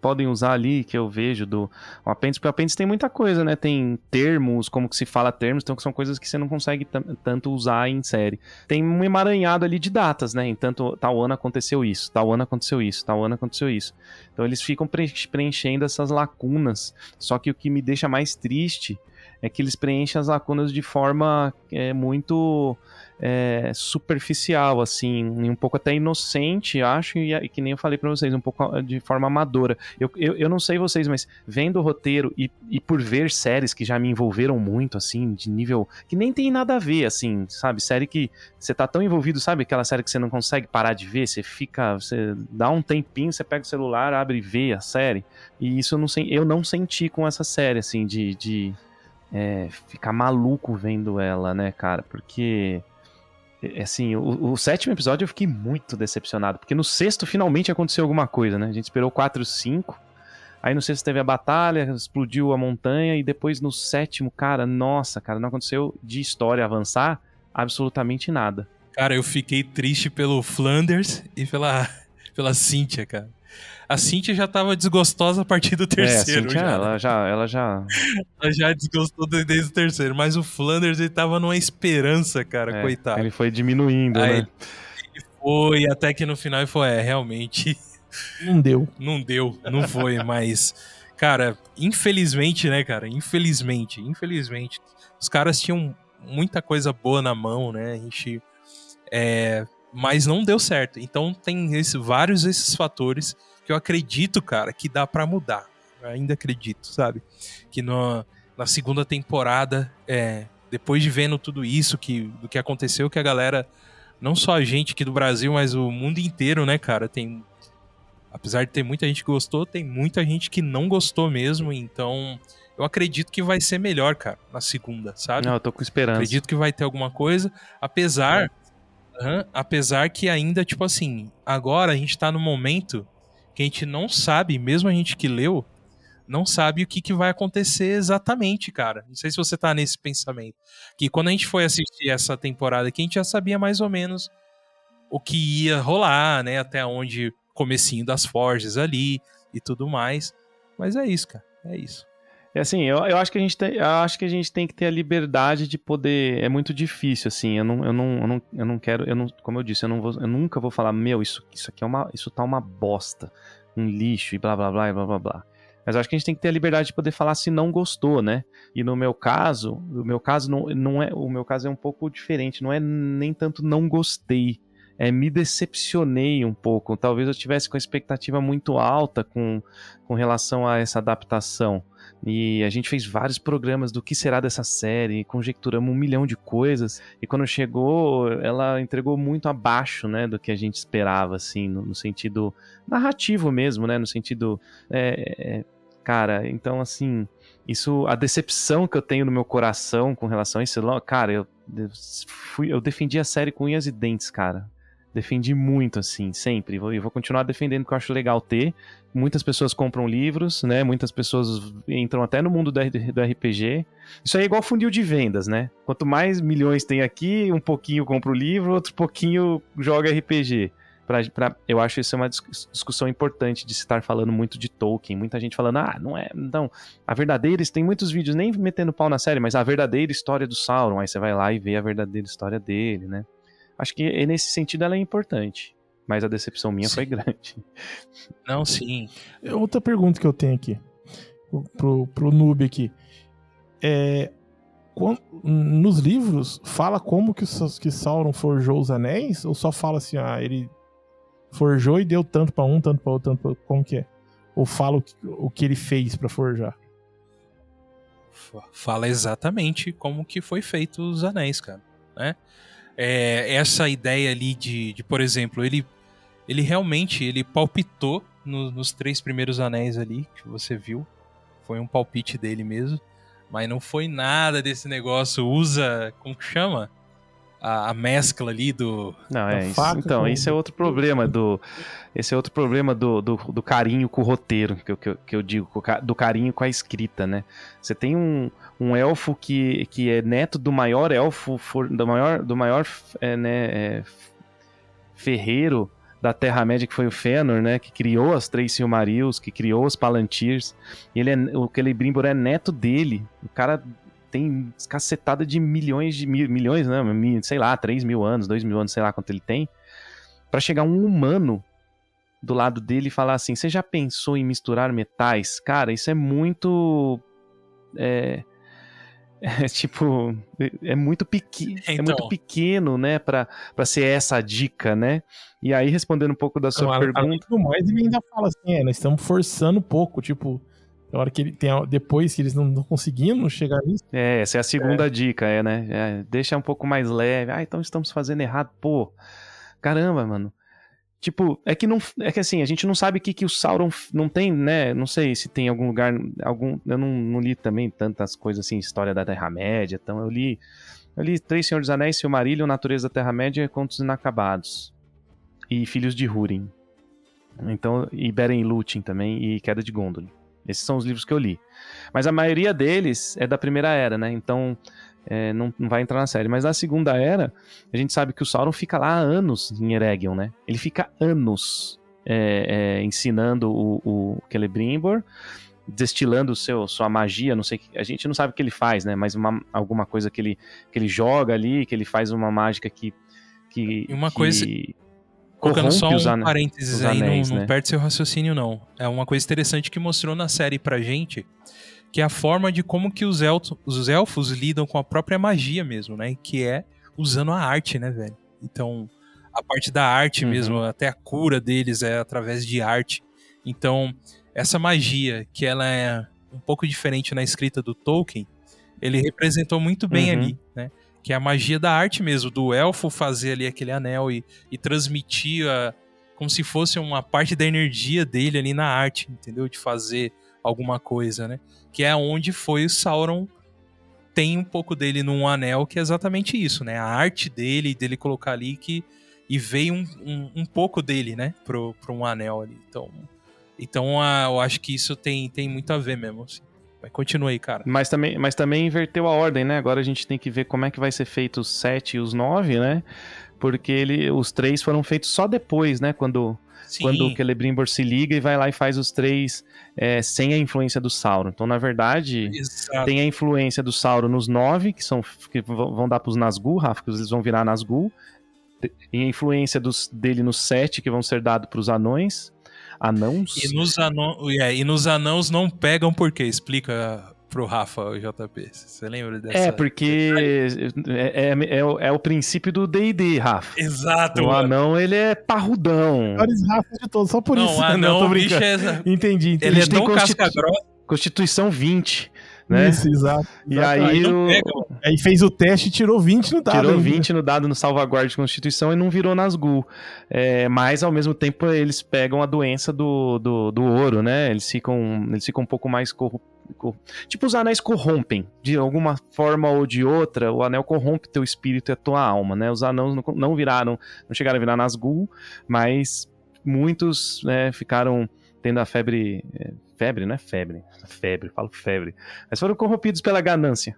podem usar ali, que eu vejo do o apêndice, porque o apêndice tem muita coisa, né? Tem termos, como que se fala termos, então que são coisas que você não consegue tanto usar em série. Tem um emaranhado ali de datas, né? Entanto, tal ano aconteceu isso, tal ano aconteceu isso, tal ano aconteceu isso. Então eles ficam preenchendo essas lacunas. Só que o que me deixa mais triste é que eles preenchem as lacunas de forma é, muito é, superficial, assim, um pouco até inocente, acho, e, que nem eu falei para vocês, um pouco de forma amadora. Eu, eu, eu, não sei vocês, mas vendo o roteiro e, e por ver séries que já me envolveram muito, assim, de nível que nem tem nada a ver, assim, sabe? Série que você tá tão envolvido, sabe? Aquela série que você não consegue parar de ver, você fica, você dá um tempinho, você pega o celular, abre e vê a série. E isso eu não, eu não senti com essa série, assim, de, de é, ficar maluco vendo ela, né, cara? Porque é, assim, o, o, sétimo episódio eu fiquei muito decepcionado, porque no sexto finalmente aconteceu alguma coisa, né? A gente esperou 4, 5, aí no sexto teve a batalha, explodiu a montanha, e depois no sétimo, cara, nossa, cara, não aconteceu de história avançar absolutamente nada. Cara, eu fiquei triste pelo Flanders e pela, pela Cynthia, cara. A Cintia já tava desgostosa a partir do terceiro. É, a Cynthia, já. ela já. Ela já, ela já desgostou desde o terceiro. Mas o Flanders, ele tava numa esperança, cara, é, coitado. Ele foi diminuindo, Aí, né? Ele foi, até que no final ele foi, é, realmente. Não deu. Não deu, não foi, mas. Cara, infelizmente, né, cara? Infelizmente, infelizmente. Os caras tinham muita coisa boa na mão, né? A gente. É, mas não deu certo. Então tem esse, vários desses fatores que eu acredito, cara, que dá para mudar. Eu ainda acredito, sabe? Que no, na segunda temporada, é, depois de vendo tudo isso, que, do que aconteceu, que a galera, não só a gente aqui do Brasil, mas o mundo inteiro, né, cara, tem. Apesar de ter muita gente que gostou, tem muita gente que não gostou mesmo, então eu acredito que vai ser melhor, cara, na segunda, sabe? Não, eu tô com esperança. Acredito que vai ter alguma coisa, apesar. É. Uhum, apesar que ainda, tipo assim, agora a gente tá no momento que a gente não sabe, mesmo a gente que leu, não sabe o que, que vai acontecer exatamente, cara. Não sei se você tá nesse pensamento. Que quando a gente foi assistir essa temporada aqui, a gente já sabia mais ou menos o que ia rolar, né? Até onde comecinho das forges ali e tudo mais. Mas é isso, cara. É isso. É assim, eu, eu, acho que a gente tem, acho que a gente tem que ter a liberdade de poder. É muito difícil, assim. Eu não, eu não, eu não, eu não quero, eu não, como eu disse, eu não vou, eu nunca vou falar, meu, isso, isso aqui é uma, isso tá uma bosta, um lixo e blá blá blá e blá blá blá. Mas acho que a gente tem que ter a liberdade de poder falar se não gostou, né? E no meu caso, o meu caso não, não é, o meu caso é um pouco diferente. Não é nem tanto não gostei é, me decepcionei um pouco. Talvez eu tivesse com a expectativa muito alta com, com relação a essa adaptação. E a gente fez vários programas do que será dessa série, conjecturamos um milhão de coisas. E quando chegou, ela entregou muito abaixo, né, do que a gente esperava, assim, no, no sentido narrativo mesmo, né, no sentido, é, é, cara, então assim, isso, a decepção que eu tenho no meu coração com relação a isso, cara, eu, fui, eu defendi a série com unhas e dentes, cara defendi muito, assim, sempre. E vou, vou continuar defendendo, porque eu acho legal ter. Muitas pessoas compram livros, né? Muitas pessoas entram até no mundo do, RPG. Isso aí é igual funil de vendas, né? Quanto mais milhões tem aqui, um pouquinho compra o livro, outro pouquinho joga RPG. Pra, pra, eu acho isso uma discussão importante de se estar falando muito de Tolkien. Muita gente falando, ah, não é. Não, a verdadeira. Tem muitos vídeos nem metendo pau na série, mas a verdadeira história do Sauron. Aí você vai lá e vê a verdadeira história dele, né? Acho que nesse sentido ela é importante. Mas a decepção minha sim. foi grande. Não, sim. Outra pergunta que eu tenho aqui, pro, pro noob aqui. É, nos livros, fala como que, que Sauron forjou os anéis? Ou só fala assim, ah, ele forjou e deu tanto para um, tanto para outro, tanto pra outro? Como que é? Ou fala o que, o que ele fez para forjar? Fala exatamente como que foi feito os anéis, cara. Né? É, essa ideia ali de, de, por exemplo, ele, ele realmente ele palpitou no, nos três primeiros anéis ali que você viu. Foi um palpite dele mesmo. Mas não foi nada desse negócio. Usa. Como que chama? A, a mescla ali do. Não, é isso. Então, esse é outro problema do. Esse é outro problema do, do, do carinho com o roteiro, que eu, que eu, que eu digo, do carinho com a escrita, né? Você tem um, um elfo que, que é neto do maior elfo, for, do maior, do maior é, né, é, ferreiro da Terra-média, que foi o Fëanor, né? Que criou as três Silmarils, que criou os Palantirs. Ele é, o Celebrimbor é neto dele. O cara tem cacetada de milhões de mil, milhões, né? Sei lá, 3 mil anos, 2 mil anos, sei lá quanto ele tem. para chegar um humano do lado dele e falar assim: Você já pensou em misturar metais? Cara, isso é muito. É, é tipo, é muito, pequ... Então. é muito pequeno, né, pra, pra ser essa a dica, né? E aí, respondendo um pouco da sua Então, além pergunta. do mais, ele ainda fala assim, é, nós estamos forçando um pouco, tipo, na hora que ele tem, a- depois que eles não estão conseguindo chegar nisso, É, essa é a segunda dica, é, né? É, deixa um pouco mais leve. Ah, então estamos fazendo errado. Pô, caramba, mano. Tipo, é que não. É que assim, a gente não sabe o que, que o Sauron não tem, né? Não sei se tem algum lugar. algum Eu não, não li também tantas coisas assim, história da Terra-média. Então eu li. Eu li Três Senhores dos Anéis, Silmarillion, Natureza da Terra-média e Contos Inacabados. E Filhos de Húrin. Então, e Beren e Lúthien também, e Queda de Gondolin. Esses são os livros que eu li. Mas a maioria deles é da Primeira Era, né? Então, é, não, não vai entrar na série. Mas na Segunda Era, a gente sabe que o Sauron fica lá há anos em Eregion, né? Ele fica anos é, é, ensinando o, o Celebrimbor, destilando seu, sua magia, não sei, a gente não sabe o que ele faz, né? Mas uma, alguma coisa que ele, que ele joga ali, que ele faz uma mágica que... que E uma que coisa- Colocando só os um ane- parênteses os aí, anéis, não, não né? perde seu raciocínio, não. É uma coisa interessante que mostrou na série pra gente, que é a forma de como que os, elfos, os elfos lidam com a própria magia mesmo, né? Que é usando a arte, né, velho? Então, a parte da arte Uhum. mesmo, até a cura deles é através de arte. Então, essa magia, que ela é um pouco diferente na escrita do Tolkien, ele representou muito bem Uhum. ali, né? Que é a magia da arte mesmo, do elfo fazer ali aquele anel e, e transmitir a- como se fosse uma parte da energia dele ali na arte, entendeu? De fazer alguma coisa, né? Que é onde foi o Sauron tem um pouco dele num anel, que é exatamente isso, né? A arte dele, dele colocar ali que e veio um, um, um pouco dele, né? Pro, pro um anel ali. Então, então ah, eu acho que isso tem, tem muito a ver mesmo. Assim. Mas continua aí, cara. Mas também, mas também inverteu a ordem, né? Agora a gente tem que ver como é que vai ser feito os 7 e os 9, né? Porque ele, os três foram feitos só depois, né? Quando, Sim, quando o Celebrimbor se liga e vai lá e faz os três é, sem a influência do Sauron. Então, na verdade, exato. tem a influência do Sauron nos 9, que, são, que vão dar pros Nazgûl, Rafa, que eles vão virar Nazgûl. E a influência dos, dele nos 7, que vão ser dados pros anões. Anãos? E nos, anão, é, e nos anãos não pegam por quê? Explica pro Rafa, o JP. Você lembra dessa? É, porque é, é, é o- é o princípio do D&D, Rafa. Exato, O mano. anão, ele é parrudão. melhores raças de todos, só por Não, isso. anão, tô o bicho é... Entendi, entendi. Ele é tem tão constitu- casca grossa. Constituição 20, né? Isso, exato. E exato. aí, não o- Aí fez o teste e tirou 20 no dado. tirou ainda. 20 no dado no salvaguarda de Constituição e não virou Nazgûl. É, mas, ao mesmo tempo, eles pegam a doença do, do, do ouro, né? Eles ficam, eles ficam um pouco mais... Corru... cor- Tipo, os anéis corrompem. De alguma forma ou de outra, o anel corrompe teu espírito e a tua alma, né? Os anãos não, não viraram, não chegaram a virar Nazgûl, mas muitos né, ficaram tendo a febre... é, febre, não é febre. Febre, falo febre. Mas foram corrompidos pela ganância.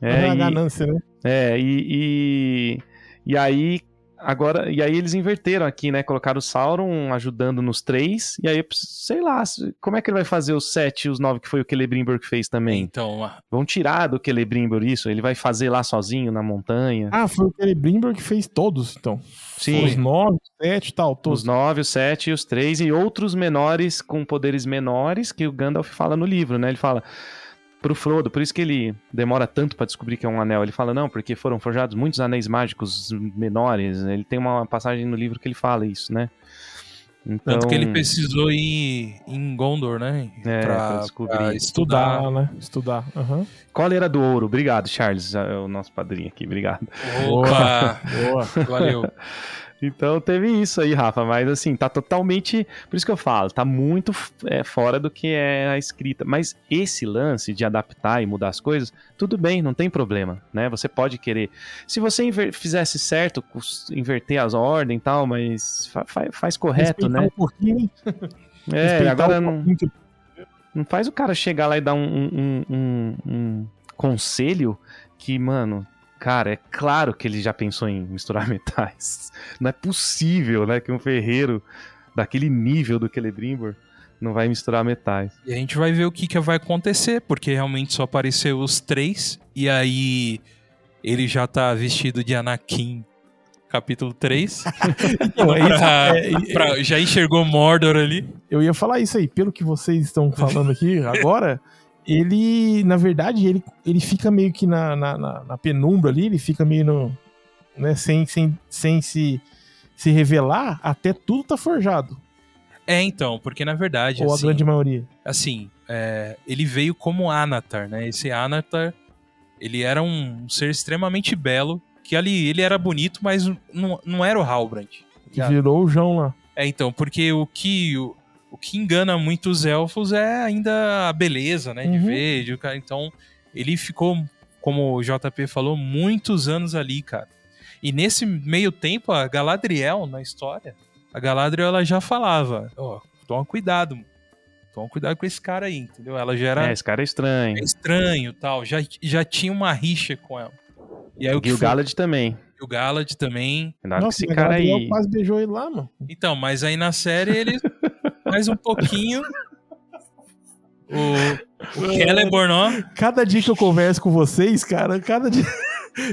É, Ah, e- ganância, né? é, e, e, e aí agora e aí eles inverteram aqui, né? Colocaram o Sauron ajudando nos três, e aí, sei lá, como é que ele vai fazer os sete e os nove que foi o Celebrimbor que fez também? Então, ah, Vão tirar do Celebrimbor isso? Ele vai fazer lá sozinho na montanha? Ah, foi o Celebrimbor que fez todos, então. Sim. Os 9, 7 e tal, todos. Os nove, os sete e os três, e outros menores com poderes menores que o Gandalf fala no livro, né? Ele fala pro Frodo, por isso que ele demora tanto pra descobrir que é um anel. Ele fala, não, porque foram forjados muitos anéis mágicos menores. Ele tem uma passagem no livro que ele fala isso, né? Então, tanto que ele precisou ir em Gondor, né? É, pra descobrir. pra estudar. Estudar, né? Estudar. aham. Cólera do Ouro. Obrigado, Charles, é o nosso padrinho aqui. Obrigado. Opa! Boa. Valeu. Então teve isso aí, Rafa, mas assim, tá totalmente. Por isso que eu falo, tá muito é, fora do que é a escrita. Mas esse lance de adaptar e mudar as coisas, tudo bem, não tem problema, né? Você pode querer. Se você fizesse certo, inverter as ordens e tal, mas fa- fa- faz correto, Respeitar né? um pouquinho? É, Respeitar agora um não, pouquinho não faz o cara chegar lá e dar um- um- um conselho que, mano, cara, é claro que ele já pensou em misturar metais. Não é possível, né, que um ferreiro daquele nível do Celebrimbor não vai misturar metais. E a gente vai ver o que, que vai acontecer, porque realmente só apareceu os três, e aí ele já tá vestido de Anakin, capítulo 3. Então, é isso. É, é, pra- já enxergou Mordor ali. eu ia falar isso aí. Pelo que vocês estão falando aqui agora, ele, na verdade, ele, ele fica meio que na, na, na, na penumbra ali, ele fica meio no. Né, sem, sem, sem se, se revelar, até tudo tá forjado. É, então, porque na verdade. Ou assim, a grande maioria. Assim, é, ele veio como Anatar, né? Esse Anatar, ele era um ser extremamente belo, que ali ele era bonito, mas não, não era o Halbrand. Que virou o João lá. É, então, porque o que, o, que engana muitos elfos é ainda a beleza, né? De Uhum. ver, de, então ele ficou, como o JP falou, muitos anos ali, cara. E nesse meio tempo, a Galadriel, na história, a Galadriel ela já falava, ó, toma cuidado, mano. toma cuidado com esse cara aí, entendeu? Ela já era É, esse cara é estranho. é estranho tal, já, já tinha uma rixa com ela. E aí o E? Galad também. o Galad também. Nossa, esse cara Gabriel aí. quase beijou ele lá, mano. Então, mas aí na série ele mais um pouquinho. O, o Celeborn, ó. Cada dia que eu converso com vocês, cara, cada dia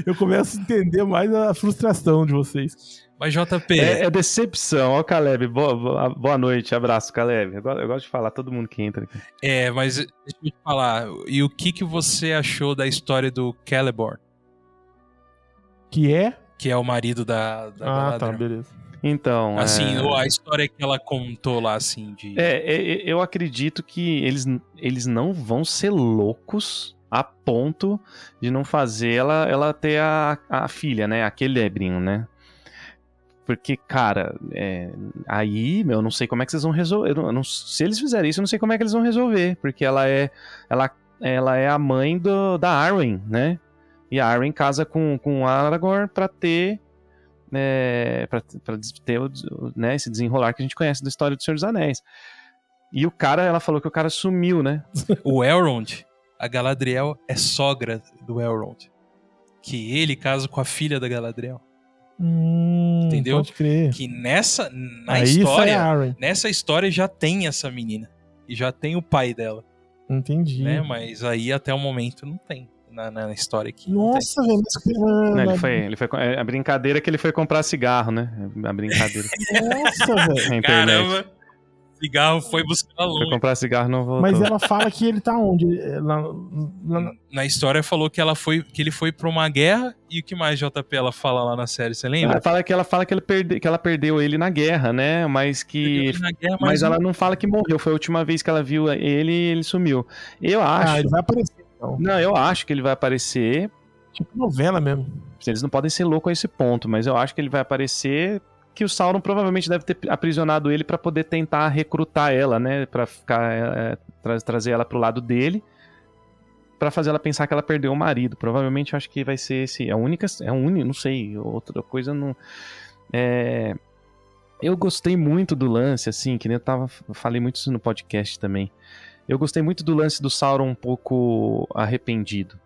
eu começo a entender mais a frustração de vocês. Mas JP, É, é decepção, ó, Caleb. Boa, boa, boa noite, abraço, Caleb. Eu, eu gosto de falar todo mundo que entra aqui. é, mas deixa eu te falar. E o que, que você achou da história do Celeborn? Que é. Que é o marido da, da Ah, tá, beleza. Então, Assim, é, ou a história que ela contou lá, assim, de. é, é, eu acredito que eles, eles não vão ser loucos a ponto de não fazer ela, ela ter a, a filha, né? A Celebrin, né? Porque, cara, é, aí, meu, eu não sei como é que vocês vão resolver. eu não- eu não- se eles fizerem isso, eu não sei como é que eles vão resolver. Porque ela é, ela, ela é a mãe do, da Arwen, né? E a Arwen casa com, com Aragorn pra ter. É, pra, pra ter né, esse desenrolar que a gente conhece da história do Senhor dos Anéis. E o cara, ela falou que o cara sumiu, né? O Elrond, a Galadriel é sogra do Elrond. Que ele casa com a filha da Galadriel. Hum, Entendeu? Pode crer. Que nessa na Aí história, nessa história já tem essa menina e já tem o pai dela, Entendi. né? Mas aí até o momento não tem na, na história aqui. não Nossa, velho. mas- Não, ele foi, ele foi, é a brincadeira é que ele foi comprar cigarro, né? A brincadeira. Nossa, velho. na. Caramba, cigarro foi buscar Foi longe. comprar cigarro não voltou. Mas ela fala que ele tá onde? Lá na- Na história falou que ela foi que ele foi pra uma guerra e o que mais JP ela fala lá na série, você lembra? Ela fala que ela fala que, ele perde, que ela perdeu ele na guerra, né? Mas que. Na guerra, Mas não- ela não fala que morreu. Foi a última vez que ela viu ele e ele sumiu. Eu acho. Ah, ele vai aparecer então. Não, eu acho que ele vai aparecer. Tipo novela mesmo. Eles não podem ser loucos a esse ponto, mas eu acho que ele vai aparecer. Que o Sauron provavelmente deve ter aprisionado ele pra poder tentar recrutar ela, né? Pra ficar. é, tra- trazer ela pro lado dele. Pra fazer ela pensar que ela perdeu o marido. Provavelmente eu acho que vai ser esse. É a única. É a única. Não sei. Outra coisa não. É. Eu gostei muito do lance, assim, que nem eu tava. eu falei muito isso no podcast também. Eu gostei muito do lance do Sauron um pouco arrependido.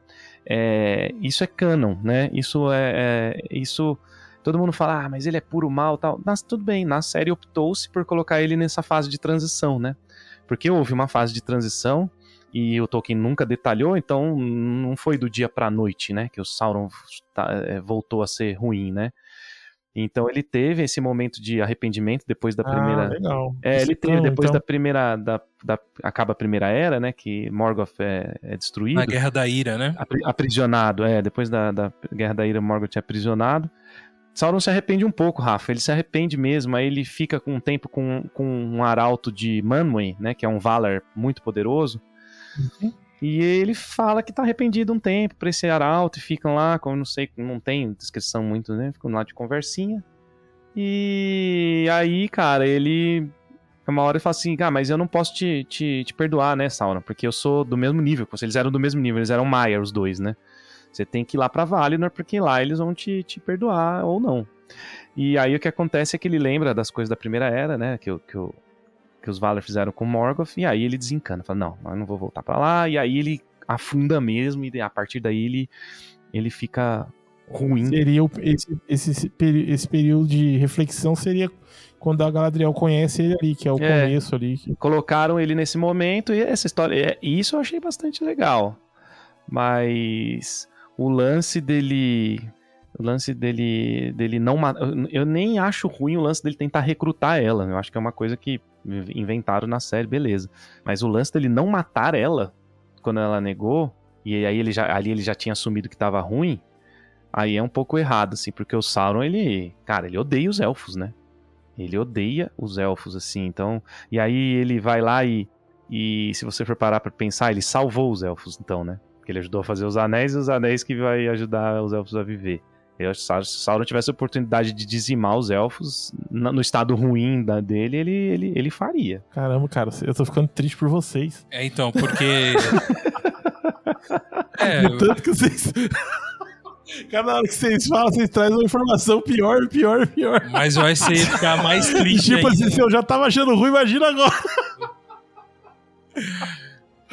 É, isso é canon, né? Isso é, é- Isso. Todo mundo fala, ah, mas ele é puro mal tal. Mas tudo bem, na série optou-se por colocar ele nessa fase de transição, né? Porque houve uma fase de transição e o Tolkien nunca detalhou, então não foi do dia pra noite, né? Que o Sauron tá- é, voltou a ser ruim, né? Então ele teve esse momento de arrependimento depois da Ah, primeira. legal. É, ele teve Então, depois então, da primeira. Da, da- acaba a primeira era, né? Que Morgoth é, é destruído. na Guerra da Ira, né? Apri- aprisionado, é. Depois da, da Guerra da Ira, Morgoth é aprisionado. Sauron se arrepende um pouco, Rafa. Ele se arrepende mesmo. Aí ele fica com um tempo com, com um arauto de Manwë, né? Que é um Valar muito poderoso. Uhum. E ele fala que tá arrependido um tempo pra esse arauto e ficam lá, como não sei, não tem descrição muito, né? Ficam lá de conversinha. E aí, cara, ele. Uma hora ele fala assim, ah, mas eu não posso te, te, te perdoar, né, Sauron? Porque eu sou do mesmo nível que você. Eles eram do mesmo nível, eles eram Maia, os dois, né? Você tem que ir lá pra Valinor, porque lá eles vão te, te perdoar ou não. E aí o que acontece é que ele lembra das coisas da Primeira Era, né? Que, que, o- que os Valar fizeram com Morgoth, e aí ele desencana. Fala, não, eu não vou voltar pra lá. E aí ele afunda mesmo, e a partir daí ele, ele fica ruim. Seria esse, esse, esse período de reflexão seria quando a Galadriel conhece ele ali, que é o É. começo ali. que- colocaram ele nesse momento e essa história, é, e isso eu achei bastante legal. Mas o lance dele, o lance dele, dele não ma- eu, eu nem acho ruim o lance dele tentar recrutar ela. Eu acho que é uma coisa que inventaram na série, beleza. Mas o lance dele não matar ela, quando ela negou, e aí ele já, ali ele já tinha assumido que tava ruim, aí é um pouco errado, assim, porque o Sauron, ele, cara, ele odeia os elfos, né? Ele odeia os elfos, assim, então, e aí ele vai lá e, e se você for parar pra pensar, ele salvou os elfos, então, né? Porque ele ajudou a fazer os anéis e os anéis que vai ajudar os elfos a viver. Eu se Sauron tivesse a oportunidade de dizimar os elfos no estado ruim da, dele, ele, ele, ele faria. Caramba, cara, eu tô ficando triste por vocês. É, então, porque. é, De tanto que vocês. Cada hora que vocês falam, vocês trazem uma informação pior, pior, pior. mas vai ser ficar mais triste tipo ainda. assim, se eu já tava achando ruim, imagina agora.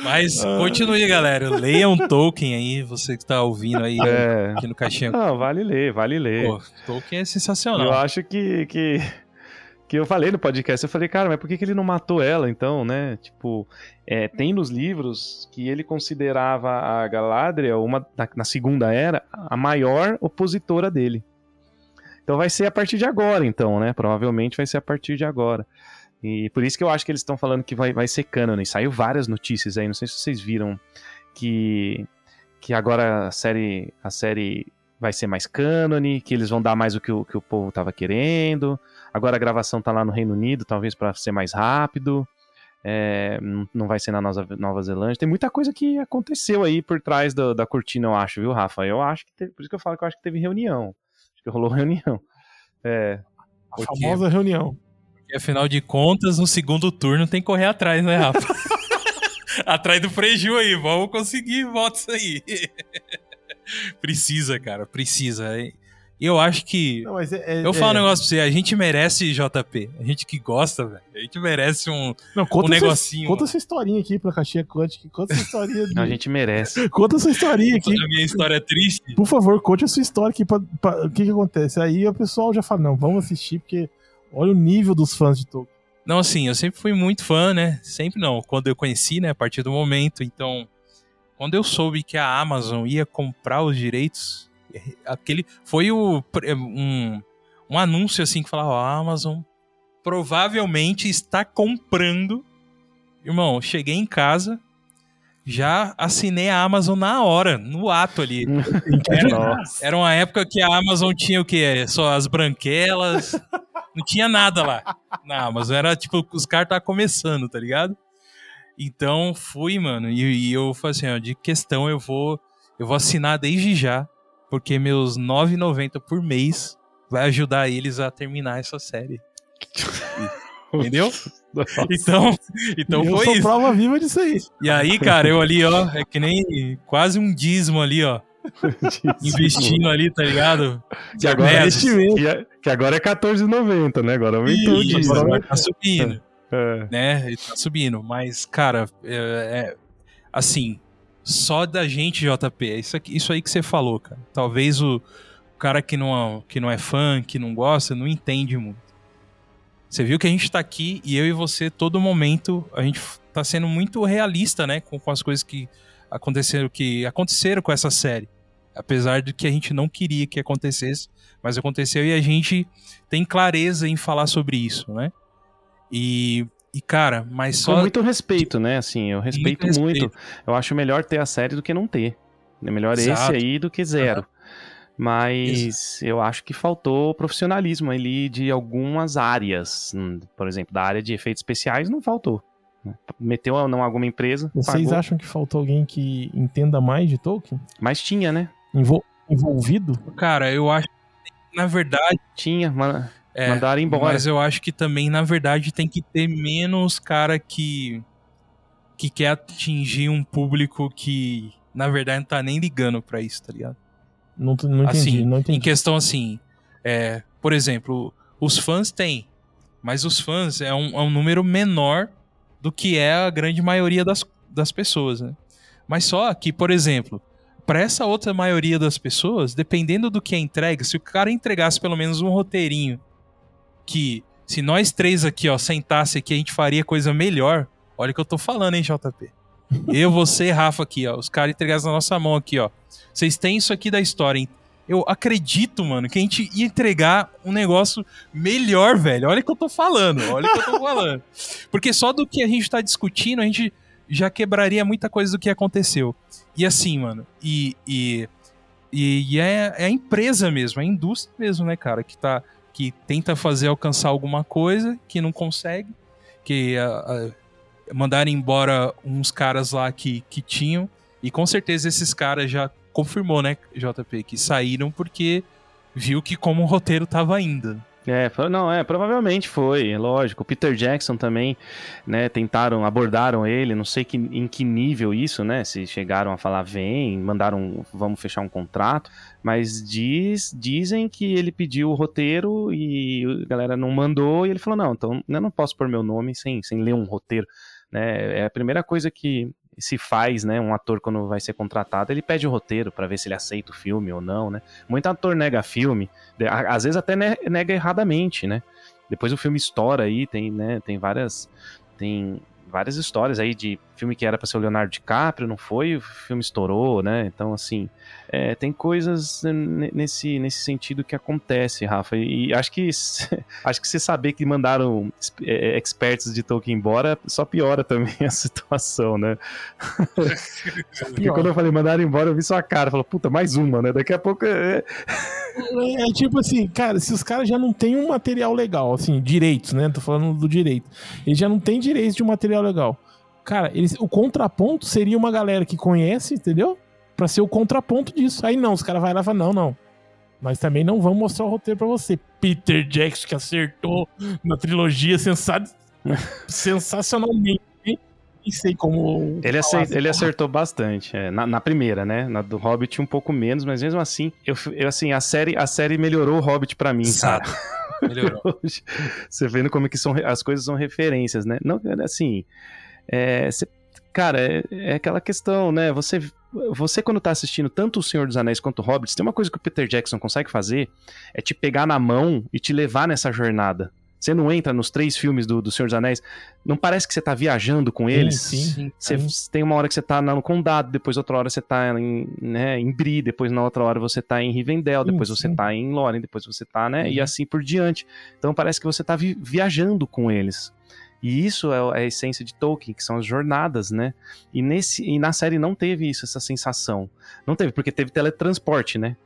Mas continue, galera. Leiam Tolkien aí, você que tá ouvindo aí É. aqui no caixinha. Não, vale ler, vale ler. Pô, Tolkien é eu sensacional. acho que, que, que eu falei no podcast, eu falei, cara, mas por que, que ele não matou ela, então, né? Tipo, é, tem nos livros que ele considerava a Galadriel, uma, na, na Segunda Era, a maior opositora dele. Então vai ser a partir de agora, então, né? Provavelmente vai ser a partir de agora. E por isso que eu acho que eles estão falando que vai, vai ser canon. E saiu várias notícias aí, não sei se vocês viram, que, que agora a série, a série vai ser mais cânone, que eles vão dar mais o que o, que o povo tava querendo. Agora a gravação tá lá no Reino Unido, talvez para ser mais rápido. É, não- não vai ser na Nova, Nova Zelândia. Tem muita coisa que aconteceu aí por trás do- da cortina, eu acho, viu, Rafa? Eu acho que teve, por isso que eu falo que eu acho que teve reunião. Acho que rolou reunião. É, A Porque- famosa reunião. E afinal de contas, no segundo turno tem que correr atrás, né, Rafa? atrás do preju aí, vamos conseguir votos aí. precisa, cara, precisa. E eu acho que. Não, mas é- é- Eu falo um é- negócio pra você, a gente merece JP. A gente que gosta, velho. A gente merece um. Não, conta um essa- negocinho. Conta essa historinha aqui pra Caixinha Quântica. Conta essa historinha. de- a gente merece. Conta essa historinha aqui. A minha história é triste. Por favor, conte a sua história aqui. Pra, pra- o que que acontece? Aí o pessoal já fala, não, vamos assistir, porque olha o nível dos fãs de Tolkien. Não, assim, eu sempre fui muito fã, né? Sempre não. Quando eu conheci, né? A partir do momento. Então, quando eu soube que a Amazon ia comprar os direitos, aquele foi o um, um anúncio assim que falava: a Amazon provavelmente está comprando. Irmão, cheguei em casa, já assinei a Amazon na hora, no ato ali. Era, era uma época que a Amazon tinha o quê? Só as branquelas. não tinha nada lá na Amazon. Era tipo, os caras estavam começando, tá ligado? Então fui, mano. E, e eu falei assim, ó, de questão eu vou. Eu vou assinar desde já. Porque meus R$ 9,90 por mês vai ajudar eles a terminar essa série. Entendeu? Então, então eu foi sou isso. prova viva disso aí. E aí, cara, eu ali, ó, é que nem quase um dízimo ali, ó. Investindo ali, tá ligado? Que agora, é, Meses. que, agora é R$14,90, né? Agora aumentou o Isso, dízimo. agora tá subindo, É. né? Ele tá subindo. Mas, cara, é, é- assim, só da gente, JP, é isso, aqui- isso aí que você falou, cara. Talvez o, o cara que não, que não é fã, que não gosta, não entende muito. Você viu que a gente tá aqui e eu e você, todo momento, a gente tá sendo muito realista, né? Com, com as coisas que aconteceram, que aconteceram com essa série. Apesar de que a gente não queria que acontecesse, mas aconteceu e a gente tem clareza em falar sobre isso, né? E, e cara, mas Com só. muito respeito, né? Assim, eu respeito Muito muito. respeito. Eu acho melhor ter a série do que não ter. É melhor Exato. esse aí do que zero. Mas eu acho que faltou profissionalismo ali de algumas áreas. Hum, Por exemplo, da área de efeitos especiais não faltou. Meteu ou não alguma empresa, Vocês pagou, acham que faltou alguém que entenda mais de Tolkien? mas tinha, né? Envol- envolvido? Cara, eu acho que, na verdade. Tinha, ma- É, mandaram embora. Mas eu acho que também, na verdade, tem que ter menos cara que. que quer atingir um público que, na verdade, não tá nem ligando pra isso, tá ligado? Não, não entendi, assim, não em entendi. questão assim, é, por exemplo, os fãs têm, mas os fãs é um, é um número menor do que é a grande maioria das, das pessoas, né? Mas só que, por exemplo, para essa outra maioria das pessoas, dependendo do que é entregue, se o cara entregasse pelo menos um roteirinho que se nós três aqui, ó, sentasse aqui, a gente faria coisa melhor. Olha o que eu tô falando, hein, JP? Eu, você e Rafa aqui, ó. Os caras entregassem na nossa mão aqui, ó. Vocês têm isso aqui da história, hein? Eu acredito, mano, que a gente ia entregar um negócio melhor, velho. Olha o que eu tô falando, olha o que eu tô falando. Porque só do que a gente tá discutindo, a gente já quebraria muita coisa do que aconteceu. E assim, mano, e, e, e, é, é a empresa mesmo, é a indústria mesmo, né, cara, que tá que tenta fazer alcançar alguma coisa que não consegue, que uh, uh, mandaram embora uns caras lá que, que tinham, e com certeza esses caras já confirmou, né, JP, que saíram porque viu que como o roteiro tava indo. É, não, é, provavelmente foi, lógico. O Peter Jackson também, né, tentaram, abordaram ele, não sei que, em que nível isso, né, se chegaram a falar, vem, mandaram, vamos fechar um contrato, mas diz, dizem que ele pediu o roteiro e a galera não mandou e ele falou, não, então eu não posso pôr meu nome sem, sem ler um roteiro, né, é a primeira coisa que se faz, né, um ator quando vai ser contratado, ele pede o roteiro para ver se ele aceita o filme ou não, né? Muito ator nega filme, às vezes até nega erradamente, né? Depois o filme estoura aí, tem, né, tem várias tem várias histórias aí de filme que era para ser o Leonardo DiCaprio, não foi, o filme estourou, né? Então, assim, é, tem coisas nesse, nesse sentido que acontece, Rafa. E acho que acho que você saber que mandaram é, é, experts de Tolkien embora só piora também a situação, né? Porque quando eu falei mandaram embora, eu vi sua cara, falou, puta, mais uma, né? Daqui a pouco. É... é... é tipo assim, cara, se os caras já não têm um material legal, assim, direitos, né? Tô falando do direito. Eles já não têm direitos de um material legal. Cara, eles, o contraponto seria uma galera que conhece, entendeu? Pra ser o contraponto disso. Aí não, os caras vão lá e falam, não, não. Mas também não vão mostrar o roteiro pra você. Peter Jackson que acertou na trilogia sensa... sensacionalmente. Nem sei como. Ele, aceit, ele acertou bastante. É, na, na, primeira, né? Na do Hobbit um pouco menos, mas mesmo assim, eu, eu assim, a série, a série melhorou o Hobbit pra mim, Exato. cara. Melhorou. Você vendo como é que são, as coisas são referências, né? Não, assim, é, cê, cara, é, é, aquela questão, né? Você, você quando tá assistindo tanto O Senhor dos Anéis quanto o Hobbit, tem uma coisa que o Peter Jackson consegue fazer, é te pegar na mão e te levar nessa jornada. Você não entra nos três filmes do, do Senhor dos Anéis, não parece que você tá viajando com eles? Sim, sim. Você sim. tem uma hora que você tá no Condado, depois outra hora você tá em, né, em Bri, depois na outra hora você tá em Rivendell, depois sim, você sim. tá em Lórien, depois você tá, né, e assim por diante. Então parece que você tá vi viajando com eles. E isso é, é a essência de Tolkien, que são as jornadas, né? E, nesse, e na série não teve isso, essa sensação. Não teve, porque teve teletransporte, né?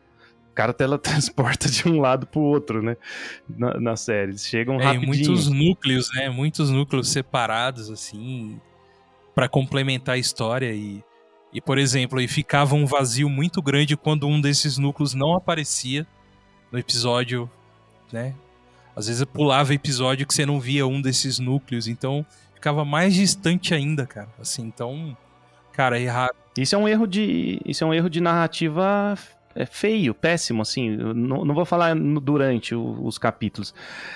O cara teletransporta de um lado pro outro, né? Na, na série. Eles chegam é, rapidinho. muitos núcleos, né? Muitos núcleos separados, assim, para complementar a história. E, e, por exemplo, aí ficava um vazio muito grande quando um desses núcleos não aparecia no episódio, né? Às vezes pulava episódio que você não via um desses núcleos, então ficava mais distante ainda, cara. Assim, então, cara, errar. Isso é um erro de, isso é um erro de narrativa é feio, péssimo, assim. Não, não vou falar durante o, os capítulos,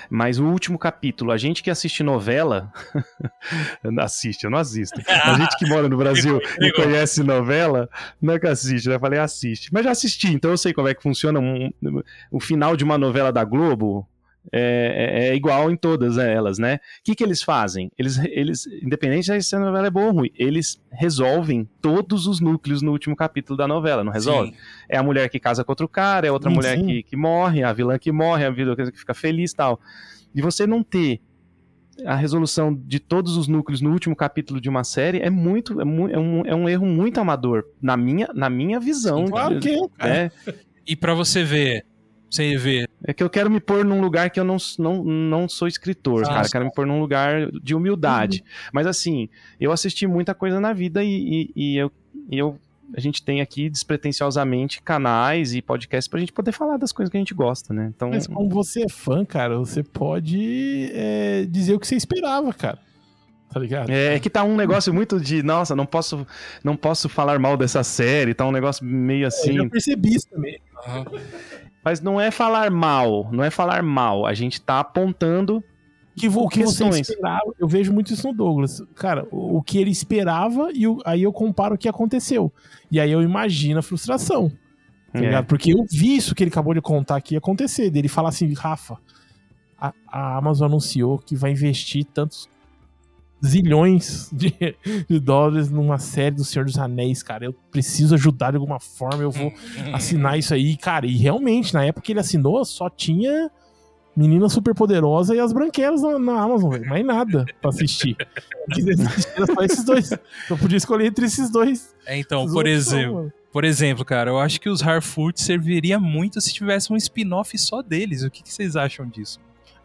mas o último capítulo, a gente que assiste novela, assiste, eu não assisto. A gente que mora no Brasil e conhece novela, não é que assiste, né? Eu falei assiste, mas já assisti, então eu sei como é que funciona um, o final de uma novela da Globo é, é, é, igual em todas elas, né? O que, que eles fazem? Eles, eles, independente se a novela é boa ou ruim, eles resolvem todos os núcleos no último capítulo da novela, não resolve? Sim. É a mulher que casa com outro cara, é outra sim, mulher sim. Que, que morre, a vilã que morre, a vilã que fica feliz e tal. E você não ter a resolução de todos os núcleos no último capítulo de uma série é muito é, mu é, um, é um erro muito amador na minha na minha visão claro que é, é. e para você ver você vê. É que eu quero me pôr num lugar que eu não, não, não sou escritor, ah, cara. Eu quero me pôr num lugar de humildade. Uhum. Mas assim, eu assisti muita coisa na vida e, e, e eu, e eu a gente tem aqui despretensiosamente canais e podcasts pra gente poder falar das coisas que a gente gosta, né? Então... Mas como você é fã, cara, você pode é, dizer o que você esperava, cara. Tá ligado? É, é, que tá um negócio muito de, nossa, não posso, não posso falar mal dessa série, tá um negócio meio assim. É, eu já percebi isso também. Uhum. Mas não é falar mal, não é falar mal. A gente tá apontando que, o que você esperava. Eu vejo muito isso no Douglas. Cara, o, o que ele esperava e o, aí eu comparo o que aconteceu. E aí eu imagino a frustração. Tá é. Porque eu vi isso que ele acabou de contar aqui acontecer. Dele falar assim, Rafa, a, a Amazon anunciou que vai investir tantos zilhões de, de, dólares numa série do Senhor dos Anéis, cara. Eu preciso ajudar de alguma forma, eu vou assinar isso aí, cara. E realmente, na época que ele assinou, só tinha Menina Super Poderosa e as Branquelas na, na Amazon, velho. Mais nada pra assistir. Era só esses dois. Eu podia escolher entre esses dois. É, então, por exemplo, por exemplo, cara, eu acho que os Harfoot serviria muito se tivesse um spin-off só deles. O que, que, vocês acham disso?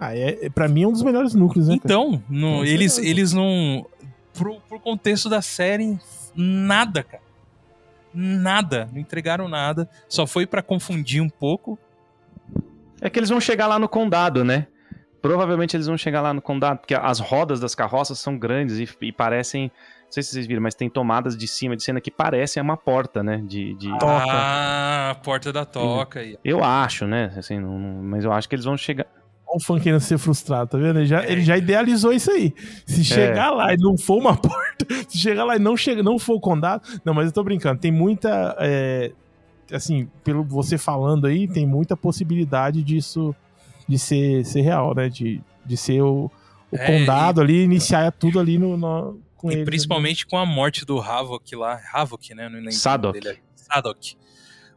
Ah, é, é, pra mim é um dos melhores núcleos, né? Então, no, eles, eles não. Pro, pro contexto da série, nada, cara. Nada. Não entregaram nada. Só foi para confundir um pouco. É que eles vão chegar lá no condado, né? Provavelmente eles vão chegar lá no condado, porque as rodas das carroças são grandes e, e parecem não sei se vocês viram, mas tem tomadas de cima de cena que parecem uma porta, né? De, de... Toca. Ah, porta da toca. Eu acho, né? Assim, não, mas eu acho que eles vão chegar. O fã querendo ser frustrado, tá vendo? Ele já, é. ele já idealizou isso aí. Se chegar é. lá e não for uma porta, se chegar lá e não, chega, não for o condado. Não, mas eu tô brincando. Tem muita. É, assim, pelo você falando aí, tem muita possibilidade disso de ser, ser real, né? De, de ser o, o é, condado e... ali, iniciar tudo ali no, no com e eles. Principalmente com a morte do Havok lá. Havok, né? Não lembro Sadok. Dele. Sadok.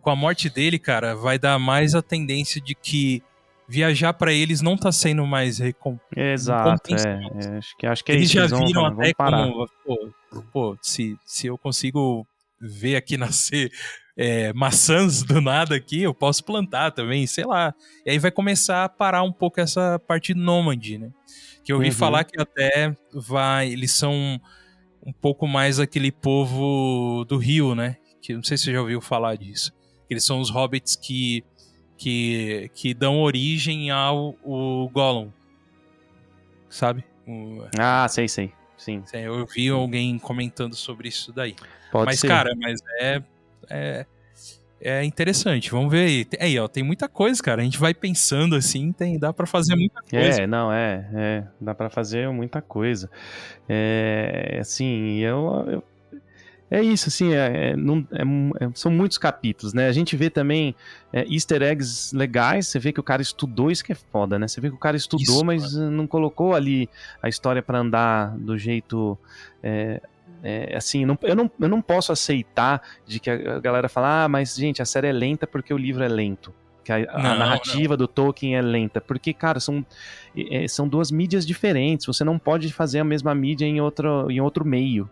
Com a morte dele, cara, vai dar mais a tendência de que viajar para eles não tá sendo mais recom... Exato, é, é, acho que acho que é eles isso, já eles viram vão, até como, pô, pô, se, se eu consigo ver aqui nascer é, maçãs do nada aqui, eu posso plantar também, sei lá. E aí vai começar a parar um pouco essa parte nômade, né? Que eu ouvi uhum. falar que até vai. Eles são um pouco mais aquele povo do Rio, né? Que não sei se você já ouviu falar disso. Eles são os hobbits que, que, que dão origem ao o Gollum. Sabe? O, ah, sei, sei. Sim. Eu vi alguém comentando sobre isso daí. Pode mas, ser. cara, mas é, é, é interessante. Vamos ver aí. Aí, ó, tem muita coisa, cara. A gente vai pensando assim, tem, dá para fazer muita coisa. É, não, é, é dá para fazer muita coisa. É, assim, eu, eu é isso, assim, é, é, não, é, é, são muitos capítulos, né? A gente vê também é, easter eggs legais, você vê que o cara estudou, isso que é foda, né? Você vê que o cara estudou, isso, mas mano. não colocou ali a história para andar do jeito é, é, assim, não, eu, não, eu não posso aceitar de que a galera fala, ah, mas gente, a série é lenta porque o livro é lento. Que a, não, a narrativa não. do Tolkien é lenta. Porque, cara, são, é, são duas mídias diferentes. Você não pode fazer a mesma mídia em outro, em outro meio.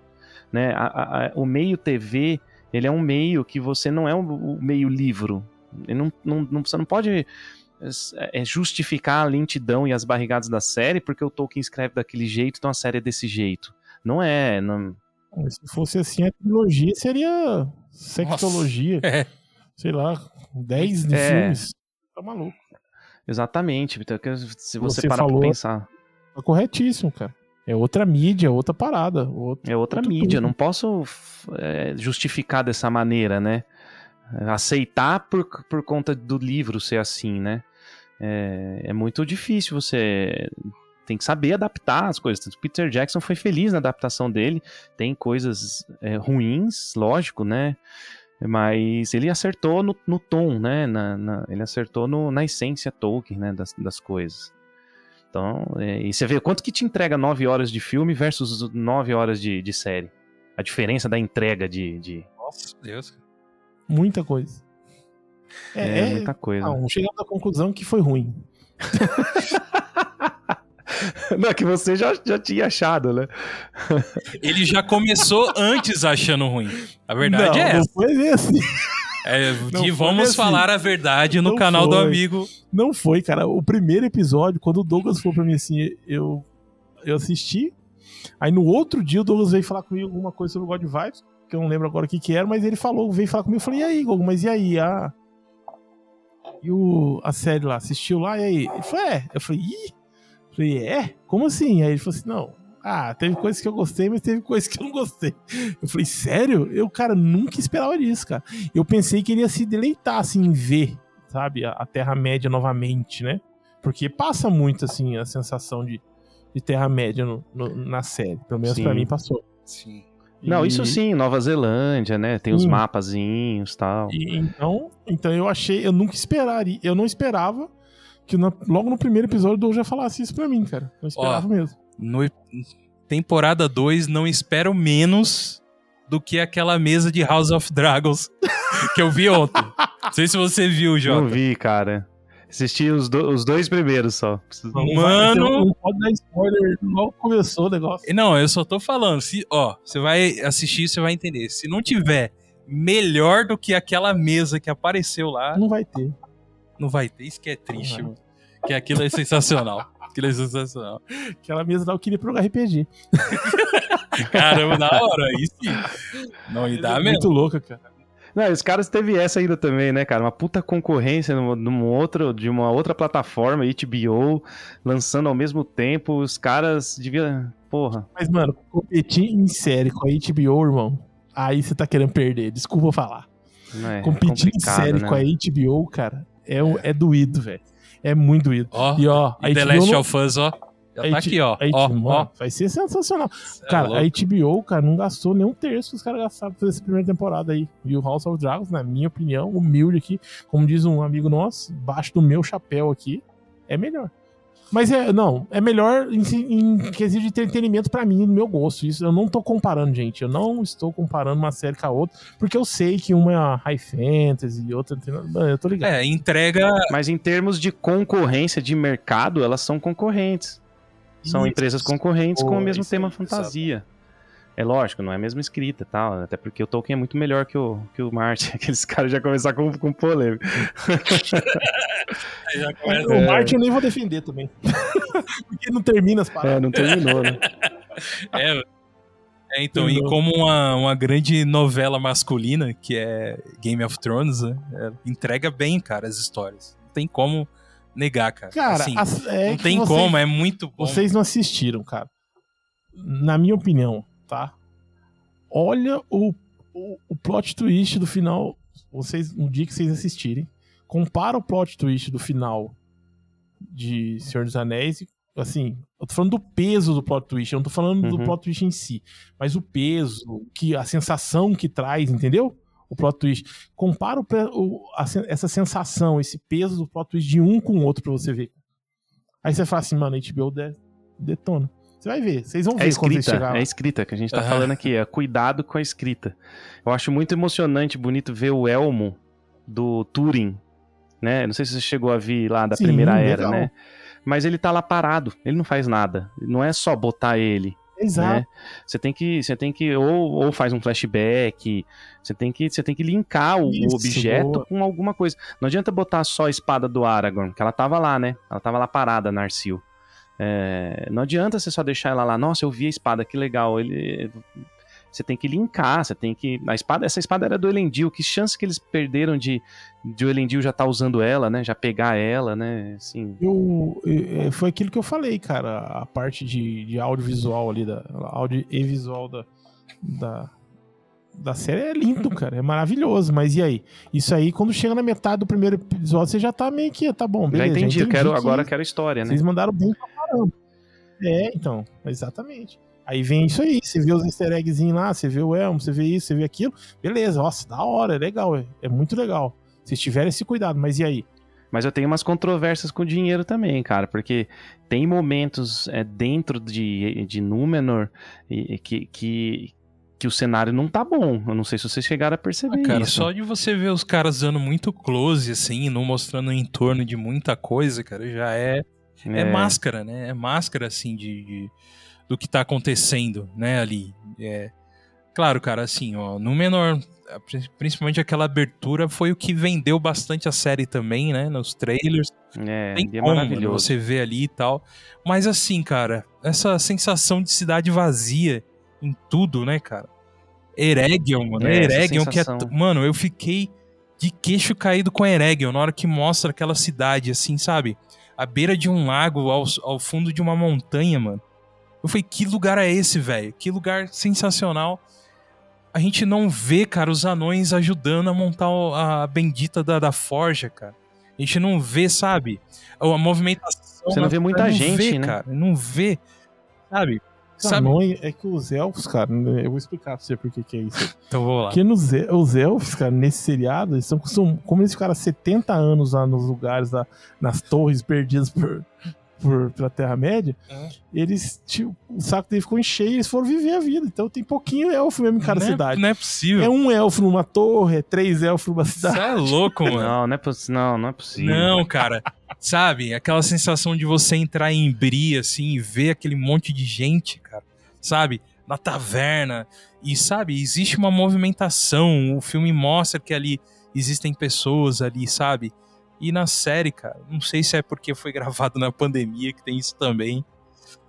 Né? A, a, o meio TV, ele é um meio que você não é o, o meio livro. Não, não, não, você não pode é, é, justificar a lentidão e as barrigadas da série porque o Tolkien escreve daquele jeito, então a série é desse jeito. Não é. Não, se fosse assim, a trilogia seria sextologia. Nossa, é. Sei lá, 10 de é. filmes. Tá maluco. Exatamente, Vitor. Se você, você parar falou, pra pensar. Tá corretíssimo, cara. É outra mídia, outra parada. Outro, é outra mídia. Tudo. Não posso é, justificar dessa maneira, né? Aceitar por, por conta do livro ser assim, né? É, é muito difícil você tem que saber adaptar as coisas. Peter Jackson foi feliz na adaptação dele, tem coisas é, ruins, lógico, né? Mas ele acertou no, no tom, né? Na, na, ele acertou no, na essência Tolkien, né? Das, das coisas. Então, é, e você vê quanto que te entrega nove horas de filme versus nove horas de, de série. A diferença da entrega de. de... Nossa, Deus. Muita coisa. É, é muita coisa. Não, chegamos à conclusão que foi ruim. Não, é que você já, já tinha achado, né? Ele já começou antes achando ruim. A verdade não, é essa. Não foi assim. É, de vamos assim. falar a verdade no não canal foi. do amigo. Não foi, cara. O primeiro episódio, quando o Douglas falou pra mim assim, eu, eu assisti. Aí no outro dia o Douglas veio falar comigo alguma coisa sobre o God Vibes, que eu não lembro agora o que que era, mas ele falou, veio falar comigo. Eu falei, e aí, Gogo, mas e aí? A, e o, a série lá, assistiu lá, e aí? Ele falou, é. Eu falei, ih. Falei, é? Como assim? Aí ele falou assim: não. Ah, teve coisas que eu gostei, mas teve coisas que eu não gostei. Eu falei, sério? Eu, cara, nunca esperava disso, cara. Eu pensei que ele ia se deleitar, assim, em ver, sabe, a, Terra-média novamente, né? Porque passa muito, assim, a sensação de, de Terra-média na série. Pelo menos pra mim passou. Sim. Não, isso sim, Nova Zelândia, né? Tem sim. os mapazinhos tal. e tal. Então, então eu achei, eu nunca esperaria, eu não esperava que na, logo no primeiro episódio o Doug já falasse isso pra mim, cara. Eu esperava Ó, mesmo. No temporada 2, não espero menos do que aquela mesa de House of Dragons que eu vi ontem. não sei se você viu, Jota. Não vi, cara. Assisti os, do, os dois primeiros só. Mano. Não pode dar spoiler, logo começou o negócio. Não, eu só tô falando. Se, ó, você vai assistir, você vai entender. Se não tiver melhor do que aquela mesa que apareceu lá, Não vai ter. não vai ter. Isso que é triste, mano. Que aquilo é sensacional. Aquilo é sensacional. Aquela mesa lá eu queria pro RPG. Caramba, na hora, aí sim. Não, e dá é mesmo. muito louca, cara. Não, os caras teve essa ainda também, né, cara? Uma puta concorrência numa, numa outro, de uma outra plataforma, HBO, lançando ao mesmo tempo. Os caras deviam. Porra. Mas, mano, competir em série com a HBO, irmão, aí você tá querendo perder. Desculpa eu falar. É, competir em complicado, série né? com a HBO, cara, é, é doído, velho. É muito doído. Ó, E ó, e The Last of Us, ó. Já tá aqui, ó. Ó. Vai ser sensacional. Cê é Cara, louco. a HBO, cara, não gastou nem um terço que os caras gastaram pra fazer essa primeira temporada aí. E o House of Dragons, na minha opinião, humilde aqui, como diz um amigo nosso, baixo do meu chapéu aqui, é melhor. Mas é, não, é melhor em, em quesito de entretenimento pra mim, no meu gosto. Isso eu não tô comparando, gente. Eu não estou comparando uma série com a outra, porque eu sei que uma é high fantasy e outra. Eu tô ligado. É, entrega. Mas em termos de concorrência de mercado, elas são concorrentes. São Isso. empresas concorrentes com o mesmo tema aí, fantasia. É lógico, não é a mesma escrita e tal, até porque o Tolkien é muito melhor que o, que o Martin. Aqueles caras já começaram com, com polêmica. Já Mas O Martin eu nem vou defender também. porque não termina as É, paradas. não terminou, né? É, é, então, e como uma, uma grande novela masculina, que é Game of Thrones, né, é, entrega bem, cara, as histórias. Não tem como negar, cara. Cara, Assim, as- é não tem vocês- como, é muito bom. Vocês não assistiram, cara. Na minha opinião, tá? Olha o, o, o plot twist do final. Vocês, um dia que vocês assistirem, compara o plot twist do final de Senhor dos Anéis. e, Assim, eu tô falando do peso do plot twist, eu não tô falando do Uhum. plot twist em si, mas o peso, que a sensação que traz, entendeu? O plot twist. Compara o, o- a essa sensação, esse peso do plot twist de um com o outro pra você ver. Aí você fala assim, mano, a HBO de- detona. Você vai ver, vocês vão É ver quando vocês escrita, é escrita que a gente tá Aham. falando aqui, é cuidado com a escrita. Eu acho muito emocionante, bonito ver o elmo do Turing, né? Não sei se você chegou a ver lá da Sim, primeira era, legal. né? Mas ele tá lá parado, ele não faz nada. Não é só botar ele, Exato. né? Você tem que, você tem que ou, ou faz um flashback, você tem que, você tem que linkar o, o Isso, objeto boa. com alguma coisa. Não adianta botar só a espada do Aragorn, que ela tava lá, né? Ela tava lá parada, Narsil. É, não adianta você só deixar ela lá. Nossa, eu vi a espada, que legal. Ele, você tem que linkar, você tem que. A espada, essa espada era do Elendil. Que chance que eles perderam de, de o Elendil já estar usando ela, né? Já pegar ela, né? Assim. Eu, eh, foi aquilo que eu falei, cara. A parte de, de audiovisual ali, da, áudio e visual da, da, da série é lindo, cara. É maravilhoso. Mas e aí? Isso aí, quando chega na metade do primeiro episódio, você já tá meio que, tá bom, beleza. já entendi, eu quero, que agora eu quero história, né? Vocês mandaram bem pra caramba. É, então, exatamente. Aí vem isso aí, você vê os easter eggzinhos lá, você vê o Elmo, você vê isso, você vê aquilo. Beleza, nossa, da hora, é legal, é, é muito legal. Se tiverem esse cuidado, mas e aí? Mas eu tenho umas controvérsias com o dinheiro também, cara, porque tem momentos é, dentro de, de Númenor e- e que, que, que o cenário não tá bom. Eu não sei se vocês chegaram a perceber Ah, cara, isso. só de você ver os caras dando muito close, assim, não mostrando o entorno de muita coisa, cara, já é, é, máscara, né? É máscara, assim, de, de- do que tá acontecendo, né, ali. É, claro, cara, assim, ó, no menor, principalmente aquela abertura foi o que vendeu bastante a série também, né, nos trailers. É, Tem é como, mano, maravilhoso. você vê ali e tal. Mas assim, cara, essa sensação de cidade vazia em tudo, né, cara? Eregion, mano. É, Eregion que é. Mano, eu fiquei de queixo caído com Eregion na hora que mostra aquela cidade, assim, sabe? À beira de um lago, ao, ao fundo de uma montanha, mano. Eu falei, que lugar é esse, velho? Que lugar sensacional. A gente não vê, cara, os anões ajudando a montar a bendita da, da forja, cara. A gente não vê, sabe? A movimentação. Você não vê muita não gente, vê, né? cara. Não vê, sabe? Sabe? É que os elfos, cara, eu vou explicar pra você por que é isso. Então vou lá. Porque nos, os elfos, cara, nesse seriado, eles são, são como eles ficaram 70 anos lá nos lugares, lá, nas torres perdidas por, por, pela Terra-média, eles, tipo, o saco dele ficou cheio e eles foram viver a vida. Então tem pouquinho elfo mesmo em cada não cidade. É, não é possível. É um elfo numa torre, é três elfos numa cidade. Você é louco, mano. Não, não é, não, não é possível. Não, cara. Sabe? Aquela sensação de você entrar em Bri, assim, e ver aquele monte de gente, cara. Sabe? Na taverna. E, sabe? Existe uma movimentação. O filme mostra que ali existem pessoas ali, sabe? E na série, cara, não sei se é porque foi gravado na pandemia que tem isso também.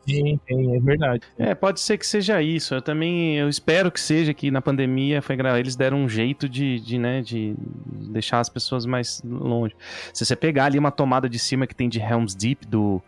Sim, tem, é verdade. É, pode ser que seja isso. Eu também, eu espero que seja que na pandemia foi eles deram um jeito de, de, né, de deixar as pessoas mais longe. Se você pegar ali uma tomada de cima que tem de Helm's Deep do,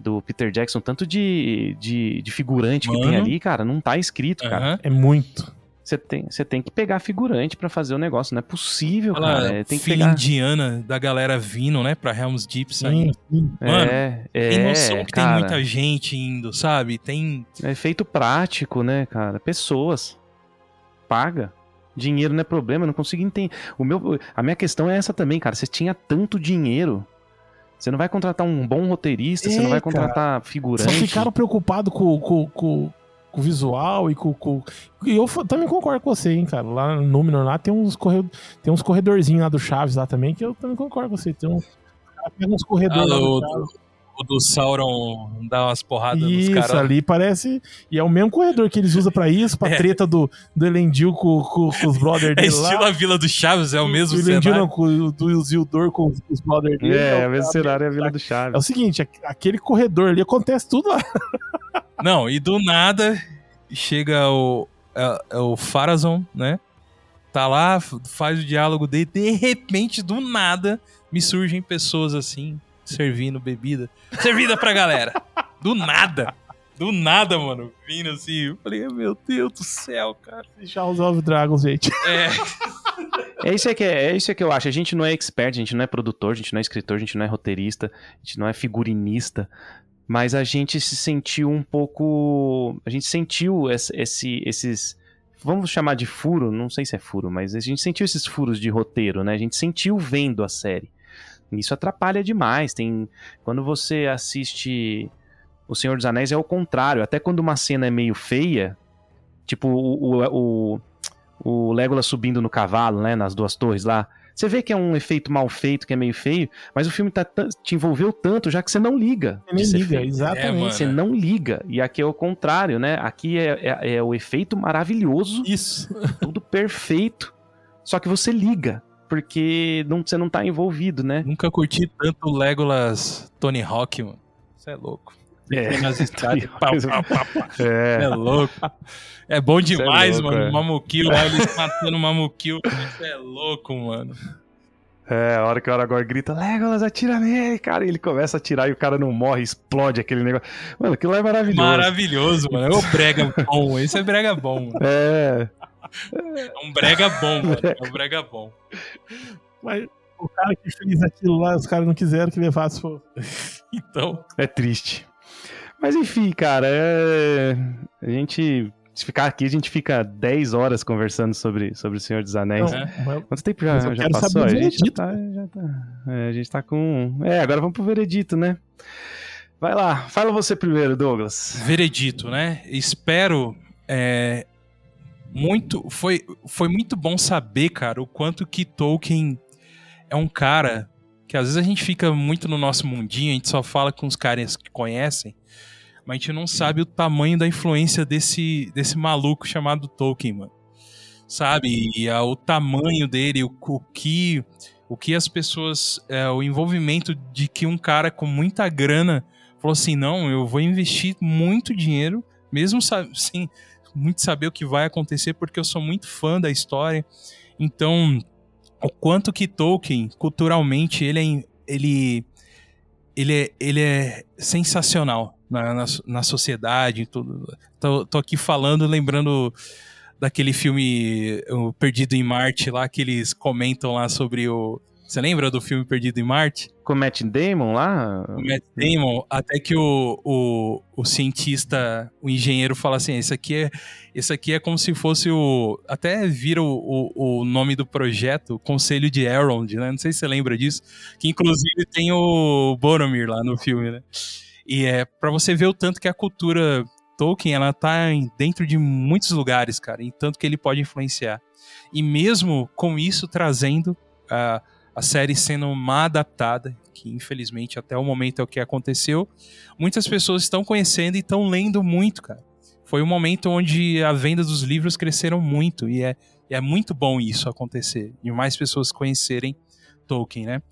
do Peter Jackson, tanto de, de, de figurante Mano. que tem ali, cara, não tá escrito, cara. É muito. Você tem, você tem que pegar figurante para fazer o negócio, não é possível, Aquela cara. É, tem que pegar... indiana da galera vindo, né, pra Helm's Deep sair. Mano, é, é, tem noção que cara, tem muita gente indo, sabe? Tem... É feito prático, né, cara? Pessoas. Paga. Dinheiro não é problema, eu não consigo entender. O meu, a minha questão é essa também, cara. Você tinha tanto dinheiro. Você não vai contratar um bom roteirista, é, você não vai contratar cara. figurante. Só ficaram preocupados com, com, com, com o visual e com, com. E eu também concordo com você, hein, cara. Lá no Númenor lá tem uns, corredor, tem uns corredorzinhos lá do Chaves lá também, que eu também concordo com você. Tem uns, tem uns corredores ah, lá do, o do Sauron dá umas porradas isso, nos caras. Isso, ali parece. E é o mesmo corredor que eles usam pra isso, pra É. treta do, do Elendil com, com, com os brothers É dele estilo lá. a Vila do Chaves, é o mesmo do Elendil cenário. não, com o do Zildor com os, os brothers dele. É, é o- o mesmo cenário é a Vila do É o Chaves. seguinte, aqu- aquele corredor ali acontece tudo lá. Não, e do nada chega o, é, é o Farazon, né? Tá lá, faz o diálogo dele, de repente, do nada, me surgem pessoas assim, servindo bebida. Servida pra galera. Do nada. Do nada, mano. Vindo assim. Eu falei, meu Deus do céu, cara. Charles of Dragons, gente. É, É isso é que é, é isso é que eu acho. A gente não é expert, a gente não é produtor, a gente não é escritor, a gente não é roteirista, a gente não é figurinista, mas a gente se sentiu um pouco, a gente sentiu esse, esse- esses vamos chamar de furo, não sei se é furo, mas a gente sentiu esses furos de roteiro, né? A gente sentiu vendo a série. Isso atrapalha demais. Tem quando você assiste O Senhor dos Anéis é o contrário. Até quando uma cena é meio feia, tipo o, o, o, o Legolas subindo no cavalo, né, nas duas torres lá. Você vê que é um efeito mal feito, que é meio feio, mas o filme tá te envolveu tanto já que você não liga. Você nem liga, feio. exatamente. É. Você não liga. E aqui é o contrário, né? Aqui é, é- é o efeito maravilhoso, Isso. tudo perfeito, só que você liga, porque não, você não tá envolvido, né? nunca curti tanto o Legolas Tony Hawk, mano. Você é louco. É. Nas escadas, pá, pá, pá, pá. É. É louco. É bom demais, louco, mano. é. Mamukil lá, eles matando o Mamukil. Isso é louco, mano. É, a hora que o Aragorn grita, Legolas, atira nele, cara. E ele começa a atirar e o cara não morre, explode aquele negócio. Mano, aquilo é maravilhoso. Maravilhoso, mano. É o brega bom. Esse é brega bom, mano. É, É um brega bom, mano. É um brega bom. Mas o cara que fez aquilo lá, os caras não quiseram que levasse. Pô. Então, é triste. Mas enfim, cara, é... a gente. Se ficar aqui, a gente fica 10 horas conversando sobre, sobre o Senhor dos Anéis. Não, É. mas- Quanto tempo já, já passou? A gente já tá, já tá- é, a gente tá com. É, agora vamos pro veredito, né? Vai lá, fala você primeiro, Douglas. veredito, né? Espero. é, muito. Foi, foi muito bom saber, cara, o quanto que Tolkien é um cara que às vezes a gente fica muito no nosso mundinho, a gente só fala com os caras que conhecem, mas a gente não sabe o tamanho da influência desse, desse maluco chamado Tolkien, mano. Sabe? E a- o tamanho dele, o, o que. O que as pessoas. é, o envolvimento de que um cara com muita grana falou assim: não, eu vou investir muito dinheiro, mesmo sa- sem muito saber o que vai acontecer, porque eu sou muito fã da história. Então, o quanto que Tolkien, culturalmente, ele é, ele, ele é, ele é sensacional na, na, na sociedade tudo. Tô, tô aqui falando, lembrando daquele filme o Perdido em Marte lá, que eles comentam lá sobre o. Você lembra do filme Perdido em Marte? Com o Matt Damon lá? o Matt Damon, até que o, o, o cientista, o engenheiro fala assim, esse aqui é, esse aqui é como se fosse o, até vira o, o, o nome do projeto, Conselho de Elrond, né? Não sei se você lembra disso, que inclusive tem o Boromir lá no filme, né? E é para você ver o tanto que a cultura Tolkien, ela tá dentro de muitos lugares, cara, e tanto que ele pode influenciar. E mesmo com isso trazendo a, a série sendo má adaptada, que infelizmente até o momento é o que aconteceu, muitas pessoas estão conhecendo e estão lendo muito, cara. Foi um momento onde a venda dos livros cresceram muito e é, é muito bom isso acontecer e mais pessoas conhecerem Tolkien, né?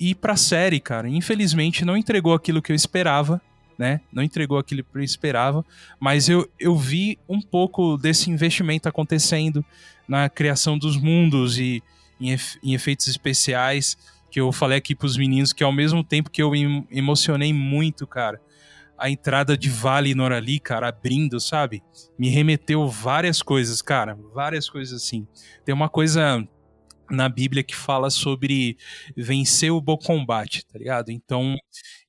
E pra série, cara, infelizmente não entregou aquilo que eu esperava, né? Não entregou aquilo que eu esperava, mas eu, eu vi um pouco desse investimento acontecendo na criação dos mundos e em, em efeitos especiais que eu falei aqui pros meninos que ao mesmo tempo que eu me emocionei muito, cara, a entrada de Vale Norali, cara, abrindo, sabe? Me remeteu várias coisas, cara, várias coisas assim. Tem uma coisa na Bíblia que fala sobre vencer o bom combate, tá ligado? Então,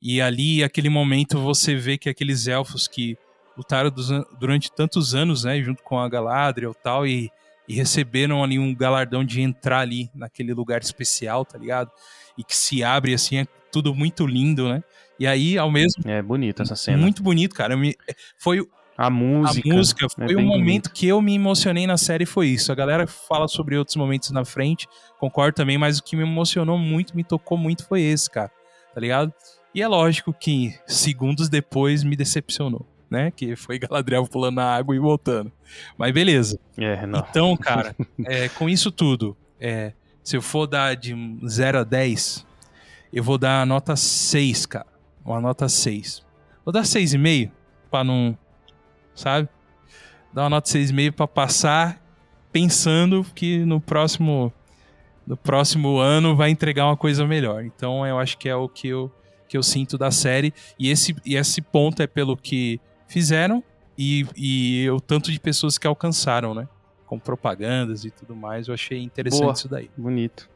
e ali, aquele momento, você vê que aqueles elfos que lutaram durante tantos anos, né, junto com a Galadriel e tal, e, e receberam ali um galardão de entrar ali naquele lugar especial, tá ligado? E que se abre assim, é tudo muito lindo, né? E aí, ao mesmo. É bonito essa cena. Muito bonito, cara. Me, foi a música. A música é foi é um momento bonito. que eu me emocionei na série foi isso. A galera fala sobre outros momentos na frente, concordo também, mas o que me emocionou muito, me tocou muito foi esse, cara. Tá ligado? E é lógico que segundos depois me decepcionou, né? Que foi Galadriel pulando na água e voltando. Mas beleza. É, então, cara, é, com isso tudo, é, se eu for dar de 0 a 10, eu vou dar a nota 6, cara. Uma nota 6. Vou dar 6,5 para não sabe? Dá uma nota 6,5 para passar pensando que no próximo no próximo ano vai entregar uma coisa melhor. Então eu acho que é o que eu, que eu sinto da série. E esse, e esse ponto é pelo que fizeram e, e o tanto de pessoas que alcançaram, né? Com propagandas e tudo mais. Eu achei interessante Boa, isso daí. Bonito.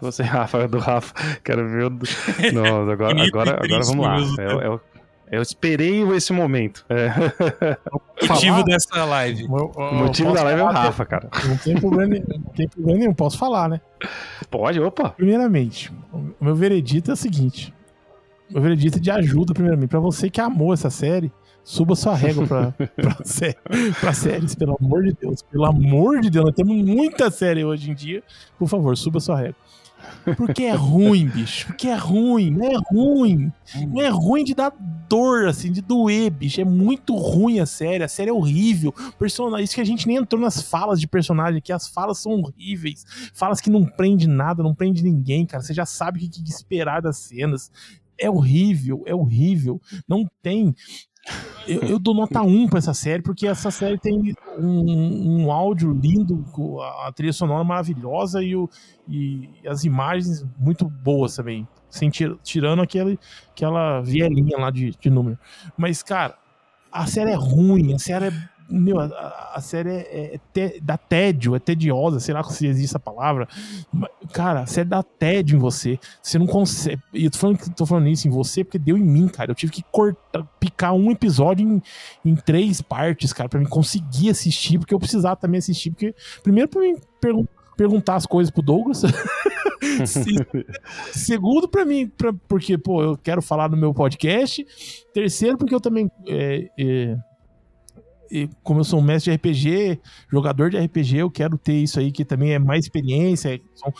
Você, Rafa, do Rafa. Quero ver o. Não, agora, agora, agora vamos lá. É, é, eu esperei esse momento. É. O motivo dessa live. O, o motivo da live é o Rafa, cara. Não tem problema, não tem problema nenhum, posso falar, né? Pode, opa. Primeiramente, o meu veredito é o seguinte. O meu veredito é de ajuda, primeiramente. Pra você que amou essa série, suba sua régua pra, pra, sé pra séries, pelo amor de Deus. Pelo amor de Deus, nós temos muita série hoje em dia. Por favor, suba sua régua. Porque é ruim, bicho. Porque é ruim, não é ruim. Não é ruim de dar dor, assim, de doer, bicho. É muito ruim a série. A série é horrível. Personagem, isso que a gente nem entrou nas falas de personagem, que as falas são horríveis. Falas que não prende nada, não prende ninguém, cara. Você já sabe o que, que esperar das cenas. É horrível, é horrível. Não tem eu, eu, dou nota 1 pra essa série, porque essa série tem um, um áudio lindo, a trilha sonora maravilhosa e, o, e as imagens muito boas também. Sem, tirando aquele, aquela vielinha lá de, de número. Mas, cara, a série é ruim, a série é meu, a, a série é, é te, dá tédio, é tediosa, sei lá se existe essa palavra. Cara, a série dá tédio em você. Você não consegue. E eu tô falando, tô falando isso em você porque deu em mim, cara. Eu tive que cortar, picar um episódio em, em três partes, cara, pra mim conseguir assistir, porque eu precisava também assistir. Porque, primeiro, pra mim perguntar perguntar as coisas pro Douglas. Segundo, para mim, pra, porque, pô, eu quero falar no meu podcast. Terceiro, porque eu também é, é, e como eu sou um mestre de RPG, jogador de RPG, eu quero ter isso aí que também é mais experiência, é um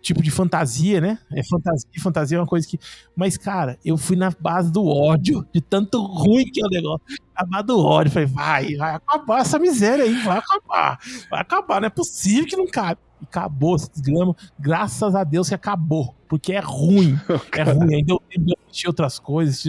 tipo de fantasia, né? É fantasia, fantasia é uma coisa que. Mas, cara, eu fui na base do ódio, de tanto ruim que é o negócio. A base do ódio. Falei, vai, vai acabar essa miséria aí, vai acabar. Vai acabar, não é possível que não cabe. E acabou esse desgrama. Graças a Deus que acabou. Porque é ruim. É ruim. Ainda eu tenho que assistir outras coisas,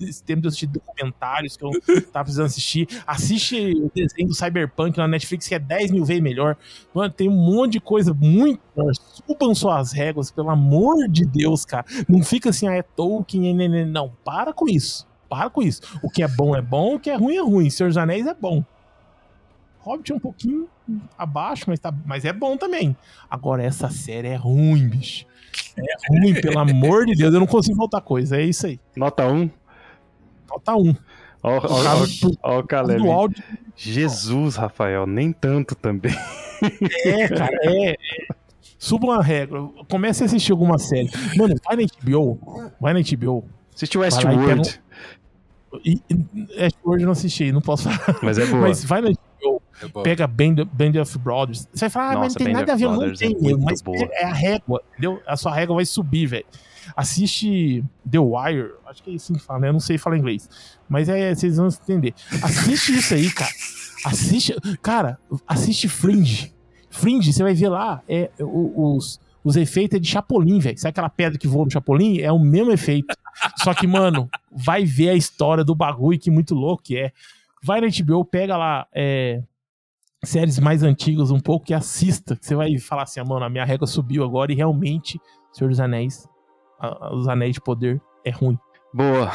esse tempo de assistir documentários que eu tava precisando assistir. Assiste o desenho do Cyberpunk na Netflix, que é 10 mil vezes melhor. Mano, tem um monte de coisa muito melhor. Subam suas réguas, pelo amor de Deus, cara. Não fica assim, ah, é Tolkien, né. não. Para com isso. Para com isso. O que é bom é bom, o que é ruim é ruim. Senhor dos Anéis é bom. Hobbit é um pouquinho abaixo, mas, tá, mas é bom também. Agora, essa série é ruim, bicho. É ruim, pelo amor de Deus. Eu não consigo voltar coisa. É isso aí. Nota 1. Falta um. Ó, o Caleb. Áudio... Jesus, Rafael, nem tanto também. É, cara, é. é. Suba uma regra. Comece a assistir alguma série. Mano, vai na HBO. Vai na HBO. Assiste Westworld. E, Westworld eu não assisti, não posso falar. Mas é boa. Mas vai na HBO, é pega Band, Band of Brothers. Você vai falar, ah, mas não tem Band nada a ver, não tem, é mas boa. é a régua, entendeu? A sua régua vai subir, velho. Assiste The Wire, acho que é isso que fala, né? Eu não sei falar inglês. Mas é, vocês vão entender. Assiste isso aí, cara. Assiste, cara, assiste Fringe. Fringe, você vai ver lá, é, os, os efeitos é de Chapolin, velho. Sabe aquela pedra que voa no Chapolin? É o mesmo efeito. Só que, mano, vai ver a história do bagulho, que muito louco que é. Vai na HBO, pega lá é, séries mais antigas um pouco e assista. Você vai falar assim, ah, mano, a minha régua subiu agora e realmente, Senhor dos Anéis, a, os Anéis de Poder é ruim. Boa.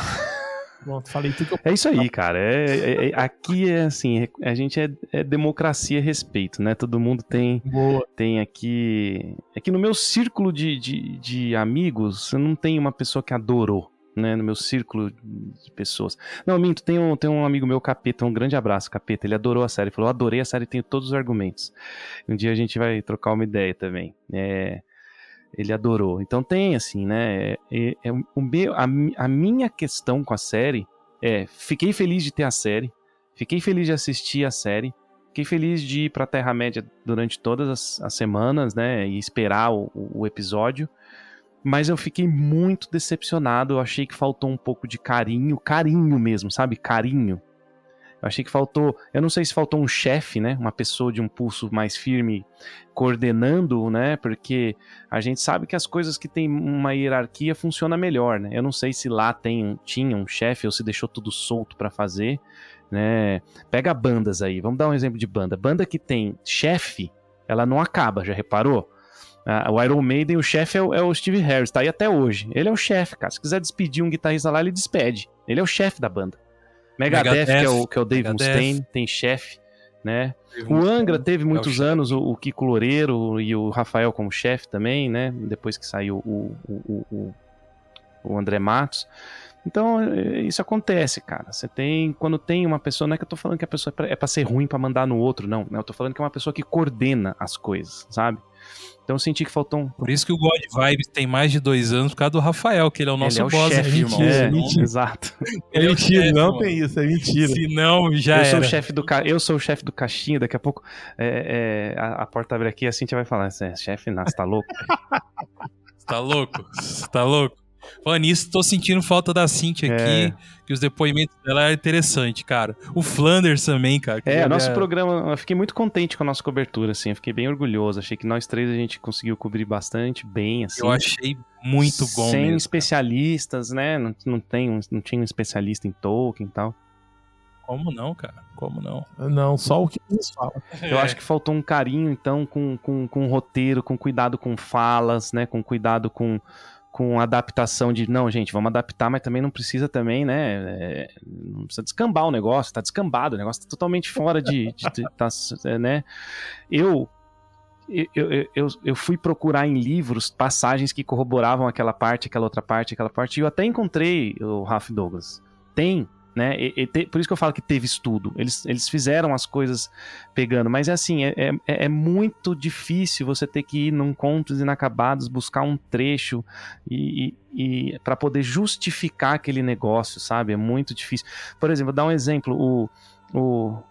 Pronto, falei tudo que eu É isso aí, cara. É, é, é, aqui é assim, a gente é, é, democracia e respeito, né? Todo mundo tem, Boa. tem aqui. É que no meu círculo de, de, de amigos, eu não tenho uma pessoa que adorou. Né, no meu círculo de pessoas. Não, minto, tem um, tem um amigo meu, Capeta, um grande abraço, Capeta. Ele adorou a série, falou: adorei a série, tenho todos os argumentos. Um dia a gente vai trocar uma ideia também. É, ele adorou. Então tem assim, né? É, é, o meu, a, a, minha questão com a série é: fiquei feliz de ter a série, fiquei feliz de assistir a série, fiquei feliz de ir para Terra Média durante todas as, as, semanas, né? E esperar o, o, episódio. Mas eu fiquei muito decepcionado. Eu achei que faltou um pouco de carinho, carinho mesmo, sabe? Carinho eu achei que faltou, eu não sei se faltou um chefe, né, uma pessoa de um pulso mais firme coordenando, né, porque a gente sabe que as coisas que tem uma hierarquia funciona melhor, né. Eu não sei se lá tem, tinha um chefe ou se deixou tudo solto para fazer, né. Pega bandas aí, vamos dar um exemplo de banda. Banda que tem chefe, ela não acaba, já reparou? Ah, o Iron Maiden, o chefe é, é, o Steve Harris, tá aí até hoje. Ele é o chefe, cara. Se quiser despedir um guitarrista lá, ele despede. Ele é o chefe da banda. Megadeth, Megadeth, que é o, que é o Dave Megadeth. Mustaine, tem chefe, né? O Angra teve muitos é o anos o, o, Kiko Loureiro e o Rafael como chefe também, né? Depois que saiu o, o, o, André Matos. Então, é, isso acontece, cara. Você tem. Quando tem uma pessoa. Não é que eu tô falando que a pessoa é pra, é ser ruim para mandar no outro, não. Eu tô falando que é uma pessoa que coordena as coisas, sabe? Então eu senti que faltou um. Por isso que o God Vibes tem mais de dois anos por causa do Rafael, que ele é o nosso ele é o boss, chefe, irmão. É, é, mentira. Exato. É, mentira, chefe, não mano. tem isso, é mentira. Se não, já eu era. Sou o chefe do ca... Eu sou o chefe do caixinha, daqui a pouco é, é, a, a, porta abre aqui e a Cintia vai falar: é, chefe, não, você tá louco? você tá louco? Você tá louco? Falando nisso, tô sentindo falta da Cintia é. aqui, que os depoimentos dela é interessante, cara. O Flanders também, cara. É, o nosso é... programa, eu fiquei muito contente com a nossa cobertura, assim, eu fiquei bem orgulhoso. Achei que nós três a gente conseguiu cobrir bastante bem, assim. Eu achei muito bom Sem mesmo, especialistas, né? Não, não, tem, não tinha um especialista em Tolkien e tal. Como não, cara? Como não? Não, só o que eles falam. Eu é. acho que faltou um carinho, então, com, com, com o roteiro, com cuidado com falas, né? Com cuidado com com adaptação de não, gente, vamos adaptar, mas também não precisa também, né? É, não precisa descambar o negócio, tá descambado, o negócio tá totalmente fora de, de, de tá, é, né? Eu eu, eu, eu, eu, fui procurar em livros passagens que corroboravam aquela parte, aquela outra parte, aquela parte, e eu até encontrei o Ralph Douglas. Tem né? E, e te, por isso que eu falo que teve estudo. Eles, eles fizeram as coisas pegando, mas é assim, é, é, é muito difícil você ter que ir num Contos Inacabados, buscar um trecho e, e, e para poder justificar aquele negócio, sabe? É muito difícil. Por exemplo, vou dar um exemplo, o, o,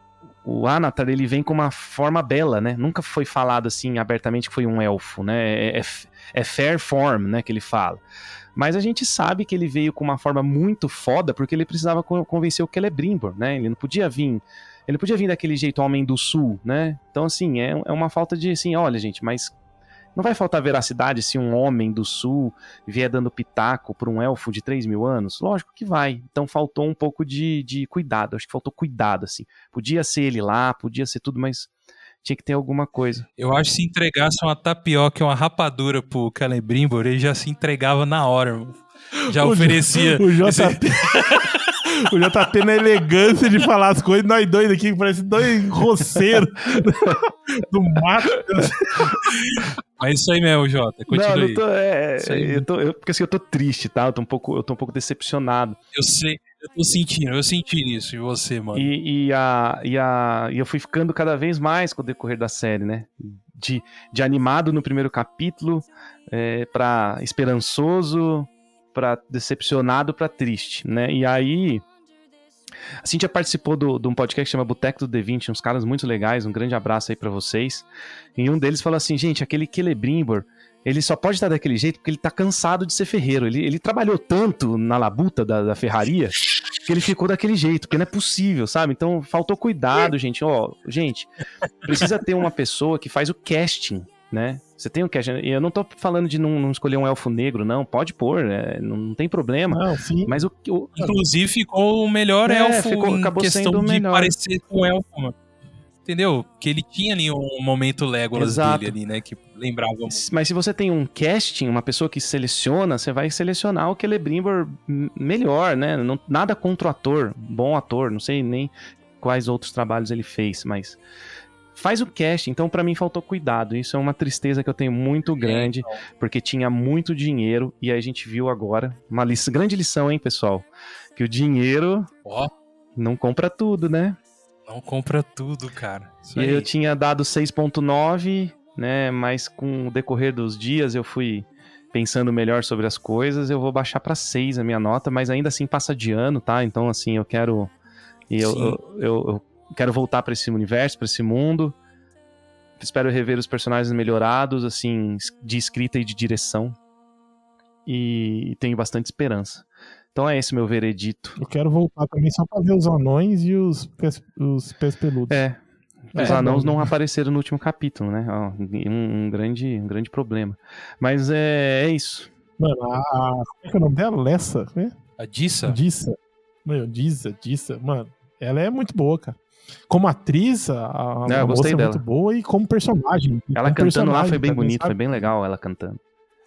o Anatar, ele vem com uma forma bela, né? Nunca foi falado assim abertamente que foi um elfo, né? É, é, é fair form, né, que ele fala. Mas a gente sabe que ele veio com uma forma muito foda porque ele precisava convencer o Celebrimbor, né? Ele não podia vir. Ele podia vir daquele jeito homem do sul, né? Então, assim, é, é uma falta de assim, olha, gente, mas não vai faltar veracidade se um homem do sul vier dando pitaco por um elfo de 3 mil anos? Lógico que vai. Então faltou um pouco de, de cuidado. Acho que faltou cuidado, assim. Podia ser ele lá, podia ser tudo, mas tinha que ter alguma coisa. Eu acho que se entregasse uma tapioca e uma rapadura pro Celebrimbor, ele já se entregava na hora, irmão. Já o oferecia. O JP. o JP na elegância de falar as coisas, nós dois aqui, parece dois roceiros do mato. Mas isso aí mesmo, Jota. Continua não, não tô, é, eu tô, eu, porque assim, eu tô triste, tá? Eu tô um pouco, eu tô um pouco decepcionado. Eu sei. Eu tô sentindo, eu senti isso em você, mano. E, e, a, e, a, e eu fui ficando cada vez mais com o decorrer da série, né? De, de animado no primeiro capítulo, é, pra esperançoso, para decepcionado para triste, né? E aí a Cintia participou do, de um podcast que chama Boteco do D20, uns caras muito legais, um grande abraço aí para vocês. E um deles falou assim, gente, aquele Celebrimbor, ele só pode estar daquele jeito porque ele tá cansado de ser ferreiro. Ele, ele trabalhou tanto na labuta da, da ferraria que ele ficou daquele jeito, porque não é possível, sabe? Então faltou cuidado, gente. Ó, gente, precisa ter uma pessoa que faz o casting, né? Você tem um casting. E eu não tô falando de não, não, escolher um elfo negro, não. Pode pôr, é, não, não, tem problema. Não, sim. Mas o, o, Inclusive ficou o melhor é, elfo ficou, em acabou questão sendo de melhor. parecer com elfo, mano entendeu? Que ele tinha ali um momento Legolas Exato. dele ali, né? Que lembrava. Mas se você tem um casting, uma pessoa que seleciona, você vai selecionar o Celebrimbor melhor, né? Não, nada contra o ator, bom ator, não sei nem quais outros trabalhos ele fez, mas faz o casting. Então, para mim, faltou cuidado. Isso é uma tristeza que eu tenho muito grande, então. porque tinha muito dinheiro e aí a gente viu agora uma lição, grande lição, hein, pessoal? Que o dinheiro oh. não compra tudo, né? Não compra tudo, cara. Isso e aí. eu tinha dado 6.9, né? Mas com o decorrer dos dias eu fui pensando melhor sobre as coisas, eu vou baixar para 6 a minha nota, mas ainda assim passa de ano, tá? Então assim, eu quero eu, eu, eu, eu, quero voltar para esse universo, para esse mundo. Espero rever os personagens melhorados, assim, de escrita e de direção. E tenho bastante esperança. Então é esse meu veredito. Eu quero voltar também só pra ver os anões e os pés, os pés peludos. É. é os é, anãos não apareceram no último capítulo, né? Um, um, grande, um grande problema. Mas é, é isso. Mano, a, a, Como é que é o nome dela? Lessa? Né? A Dissa? Dissa. Mano, Dissa, Dissa. Mano, ela é muito boa, cara. Como atriz, a, não, a moça é dela. muito boa e como personagem. Ela como cantando personagem, lá foi bem bonito, sabe? foi bem legal ela cantando.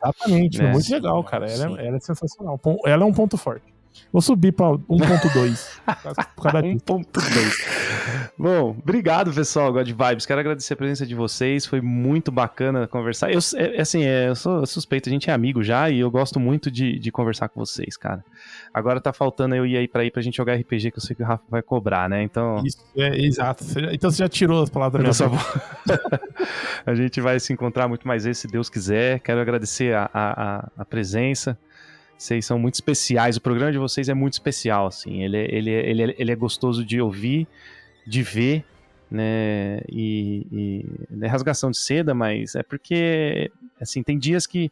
Exatamente, é. muito legal, cara. Ela, é, ela é sensacional. Ela é um ponto forte. Vou subir para 1.2. 1.2. Bom, obrigado, pessoal, God Vibes. Quero agradecer a presença de vocês. Foi muito bacana conversar. Eu, é, é, assim, é, eu sou suspeito, a gente é amigo já e eu gosto muito de, de conversar com vocês, cara. Agora tá faltando eu ir aí pra ir pra gente jogar RPG, que eu sei que o Rafa vai cobrar, né? Então. Isso, é, exato. Então você já tirou as palavras da minha A gente vai se encontrar muito mais vezes, se Deus quiser. Quero agradecer a, a, a presença. Vocês são muito especiais. O programa de vocês é muito especial, assim. Ele, é, ele, é, ele, é, ele é gostoso de ouvir, de ver, né? E, e é rasgação de seda, mas é porque, assim, tem dias que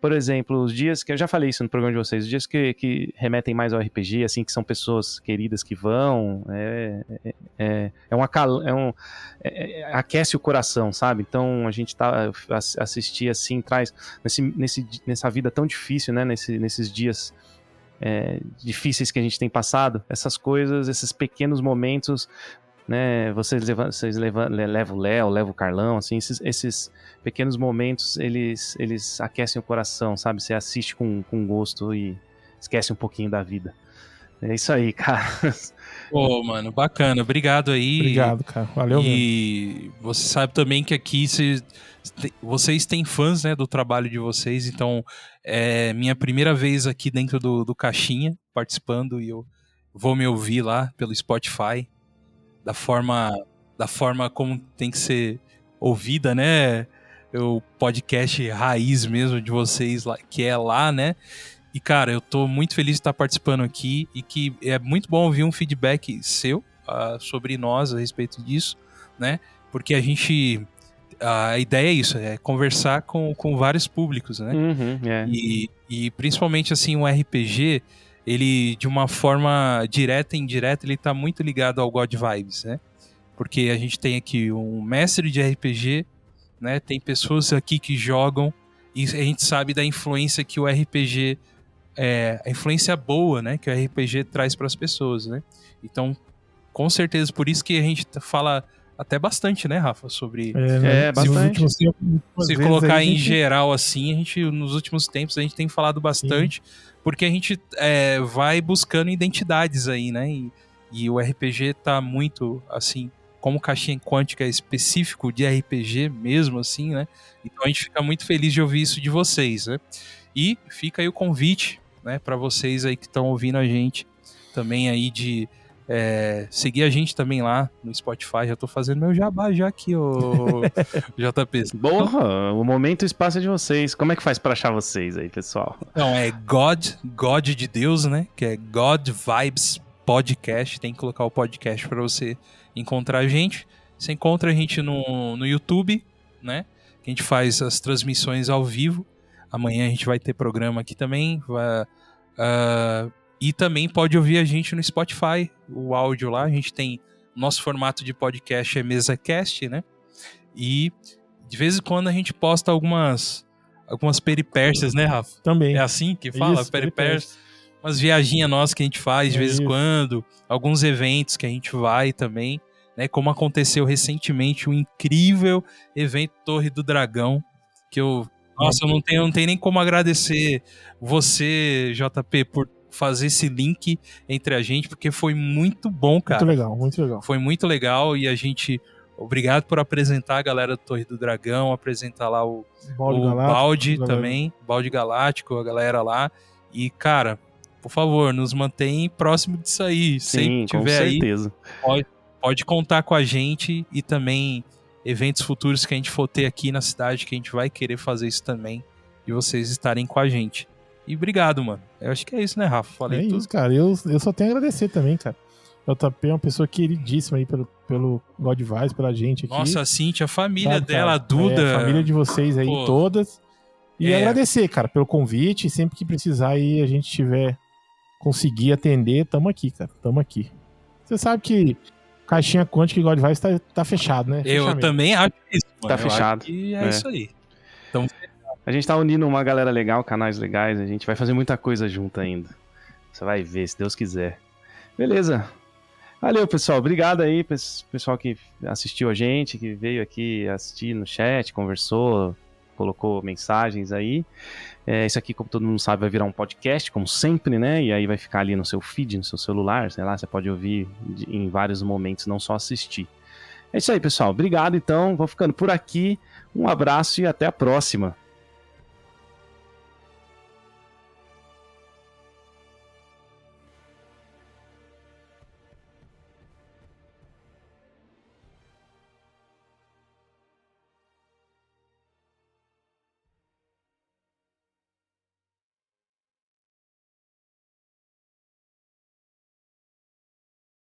por exemplo, os dias que eu já falei isso no programa de vocês, os dias que, que remetem mais ao RPG, assim, que são pessoas queridas que vão, é, é, é, é um, é um é, é, aquece o coração, sabe? Então a gente tá assistir assim traz nesse, nesse, nessa vida tão difícil, né? Nesse, nesses dias é, difíceis que a gente tem passado, essas coisas, esses pequenos momentos né? Vocês levam, vocês levam, levam o Léo, levam o Carlão, assim, esses, esses, pequenos momentos, eles, eles aquecem o coração, sabe? Você assiste com, com gosto e esquece um pouquinho da vida. É isso aí, cara. Pô, mano, bacana. Obrigado aí. Obrigado, cara. Valeu E mesmo. você sabe também que aqui cê, vocês têm fãs, né, do trabalho de vocês, então é minha primeira vez aqui dentro do, do Caixinha, participando, e eu vou me ouvir lá pelo Spotify da forma da forma como tem que ser ouvida, né? O podcast raiz mesmo de vocês lá, que é lá, né? E cara, eu tô muito feliz de estar participando aqui e que é muito bom ouvir um feedback seu uh, sobre nós a respeito disso, né? Porque a gente a ideia é isso, é conversar com, com vários públicos, né? Uhum, é. e, e principalmente assim, um RPG, ele de uma forma direta e indireta, ele tá muito ligado ao God Vibes, né? Porque a gente tem aqui um mestre de RPG, né? Tem pessoas aqui que jogam e a gente sabe da influência que o RPG é, a influência boa, né, que o RPG traz para as pessoas, né? Então, com certeza por isso que a gente fala até bastante, né, Rafa, sobre é, né? é bastante. Se, se colocar em geral assim, a gente nos últimos tempos a gente tem falado bastante Sim porque a gente é, vai buscando identidades aí, né? E, e, o RPG tá muito, assim, como caixinha quântica é específico de RPG mesmo, assim, né? Então a gente fica muito feliz de ouvir isso de vocês, né? E fica aí o convite, né, para vocês aí que estão ouvindo a gente também aí de É, seguir a gente também lá no Spotify. Já tô fazendo meu jabá já aqui, ô JP. Boa, o momento e o espaço é de vocês. Como é que faz para achar vocês aí, pessoal? Então, é God, God de Deus, né? Que é God Vibes Podcast. Tem que colocar o podcast para você encontrar a gente. Você encontra a gente no, no YouTube, né? Que a gente faz as transmissões ao vivo. Amanhã a gente vai ter programa aqui também. Vai, uh, e também pode ouvir a gente no Spotify, o áudio lá. A gente tem. Nosso formato de podcast é MesaCast, né? E de vez em quando a gente posta algumas algumas peripécias, né, Rafa? Também. É assim que fala? Isso, peripécias. Umas viaginhas nossas que a gente faz de É vez em quando. Alguns eventos que a gente vai também. Né, como aconteceu recentemente o incrível evento Torre do Dragão, que eu. Nossa, eu não tenho, não tenho nem como agradecer você, JP, por fazer esse link entre a gente, porque foi muito bom, cara. Muito legal, muito legal. Foi muito legal e a gente. Obrigado por apresentar a galera do Torre do Dragão, apresentar lá o, Balde o Galáctico, Balde também, Balde Galáctico, a galera lá. E, cara, por favor, nos mantém próximo disso aí. Sim, Sempre com tiver aí, certeza. pode contar com a gente e também eventos futuros que a gente for ter aqui na cidade, que a gente vai querer fazer isso também. E vocês estarem com a gente. E obrigado, mano. Eu acho que é isso, né, Rafa? Falei É tudo. isso, cara. Eu, eu só tenho a agradecer também, cara. O JP é uma pessoa queridíssima aí pelo, pelo God pela gente aqui. Nossa, a Cintia, a família sabe, dela, a? Duda. É, a família de vocês aí, Pô. todas. E É. agradecer, cara, pelo convite. Sempre que precisar aí, a gente tiver conseguir atender, tamo aqui, cara. Tamo aqui. Você sabe que caixinha quântica e God Vibes tá, tá fechado, né? Eu Fechamento. também acho isso, mano. Tá fechado. que é, É. isso aí. Então, A gente tá unindo uma galera legal, canais legais, a gente vai fazer muita coisa junto ainda. Você vai ver, se Deus quiser. Beleza. Valeu, pessoal. Obrigado aí, pes- pessoal que assistiu a gente, que veio aqui assistir no chat, conversou, colocou mensagens aí. É, isso aqui, como todo mundo sabe, vai virar um podcast, como sempre, né? E aí vai ficar ali no seu feed, no seu celular, sei lá, você pode ouvir em vários momentos, não só assistir. É isso aí, pessoal. Obrigado, então. Vou ficando por aqui. Um abraço e até a próxima.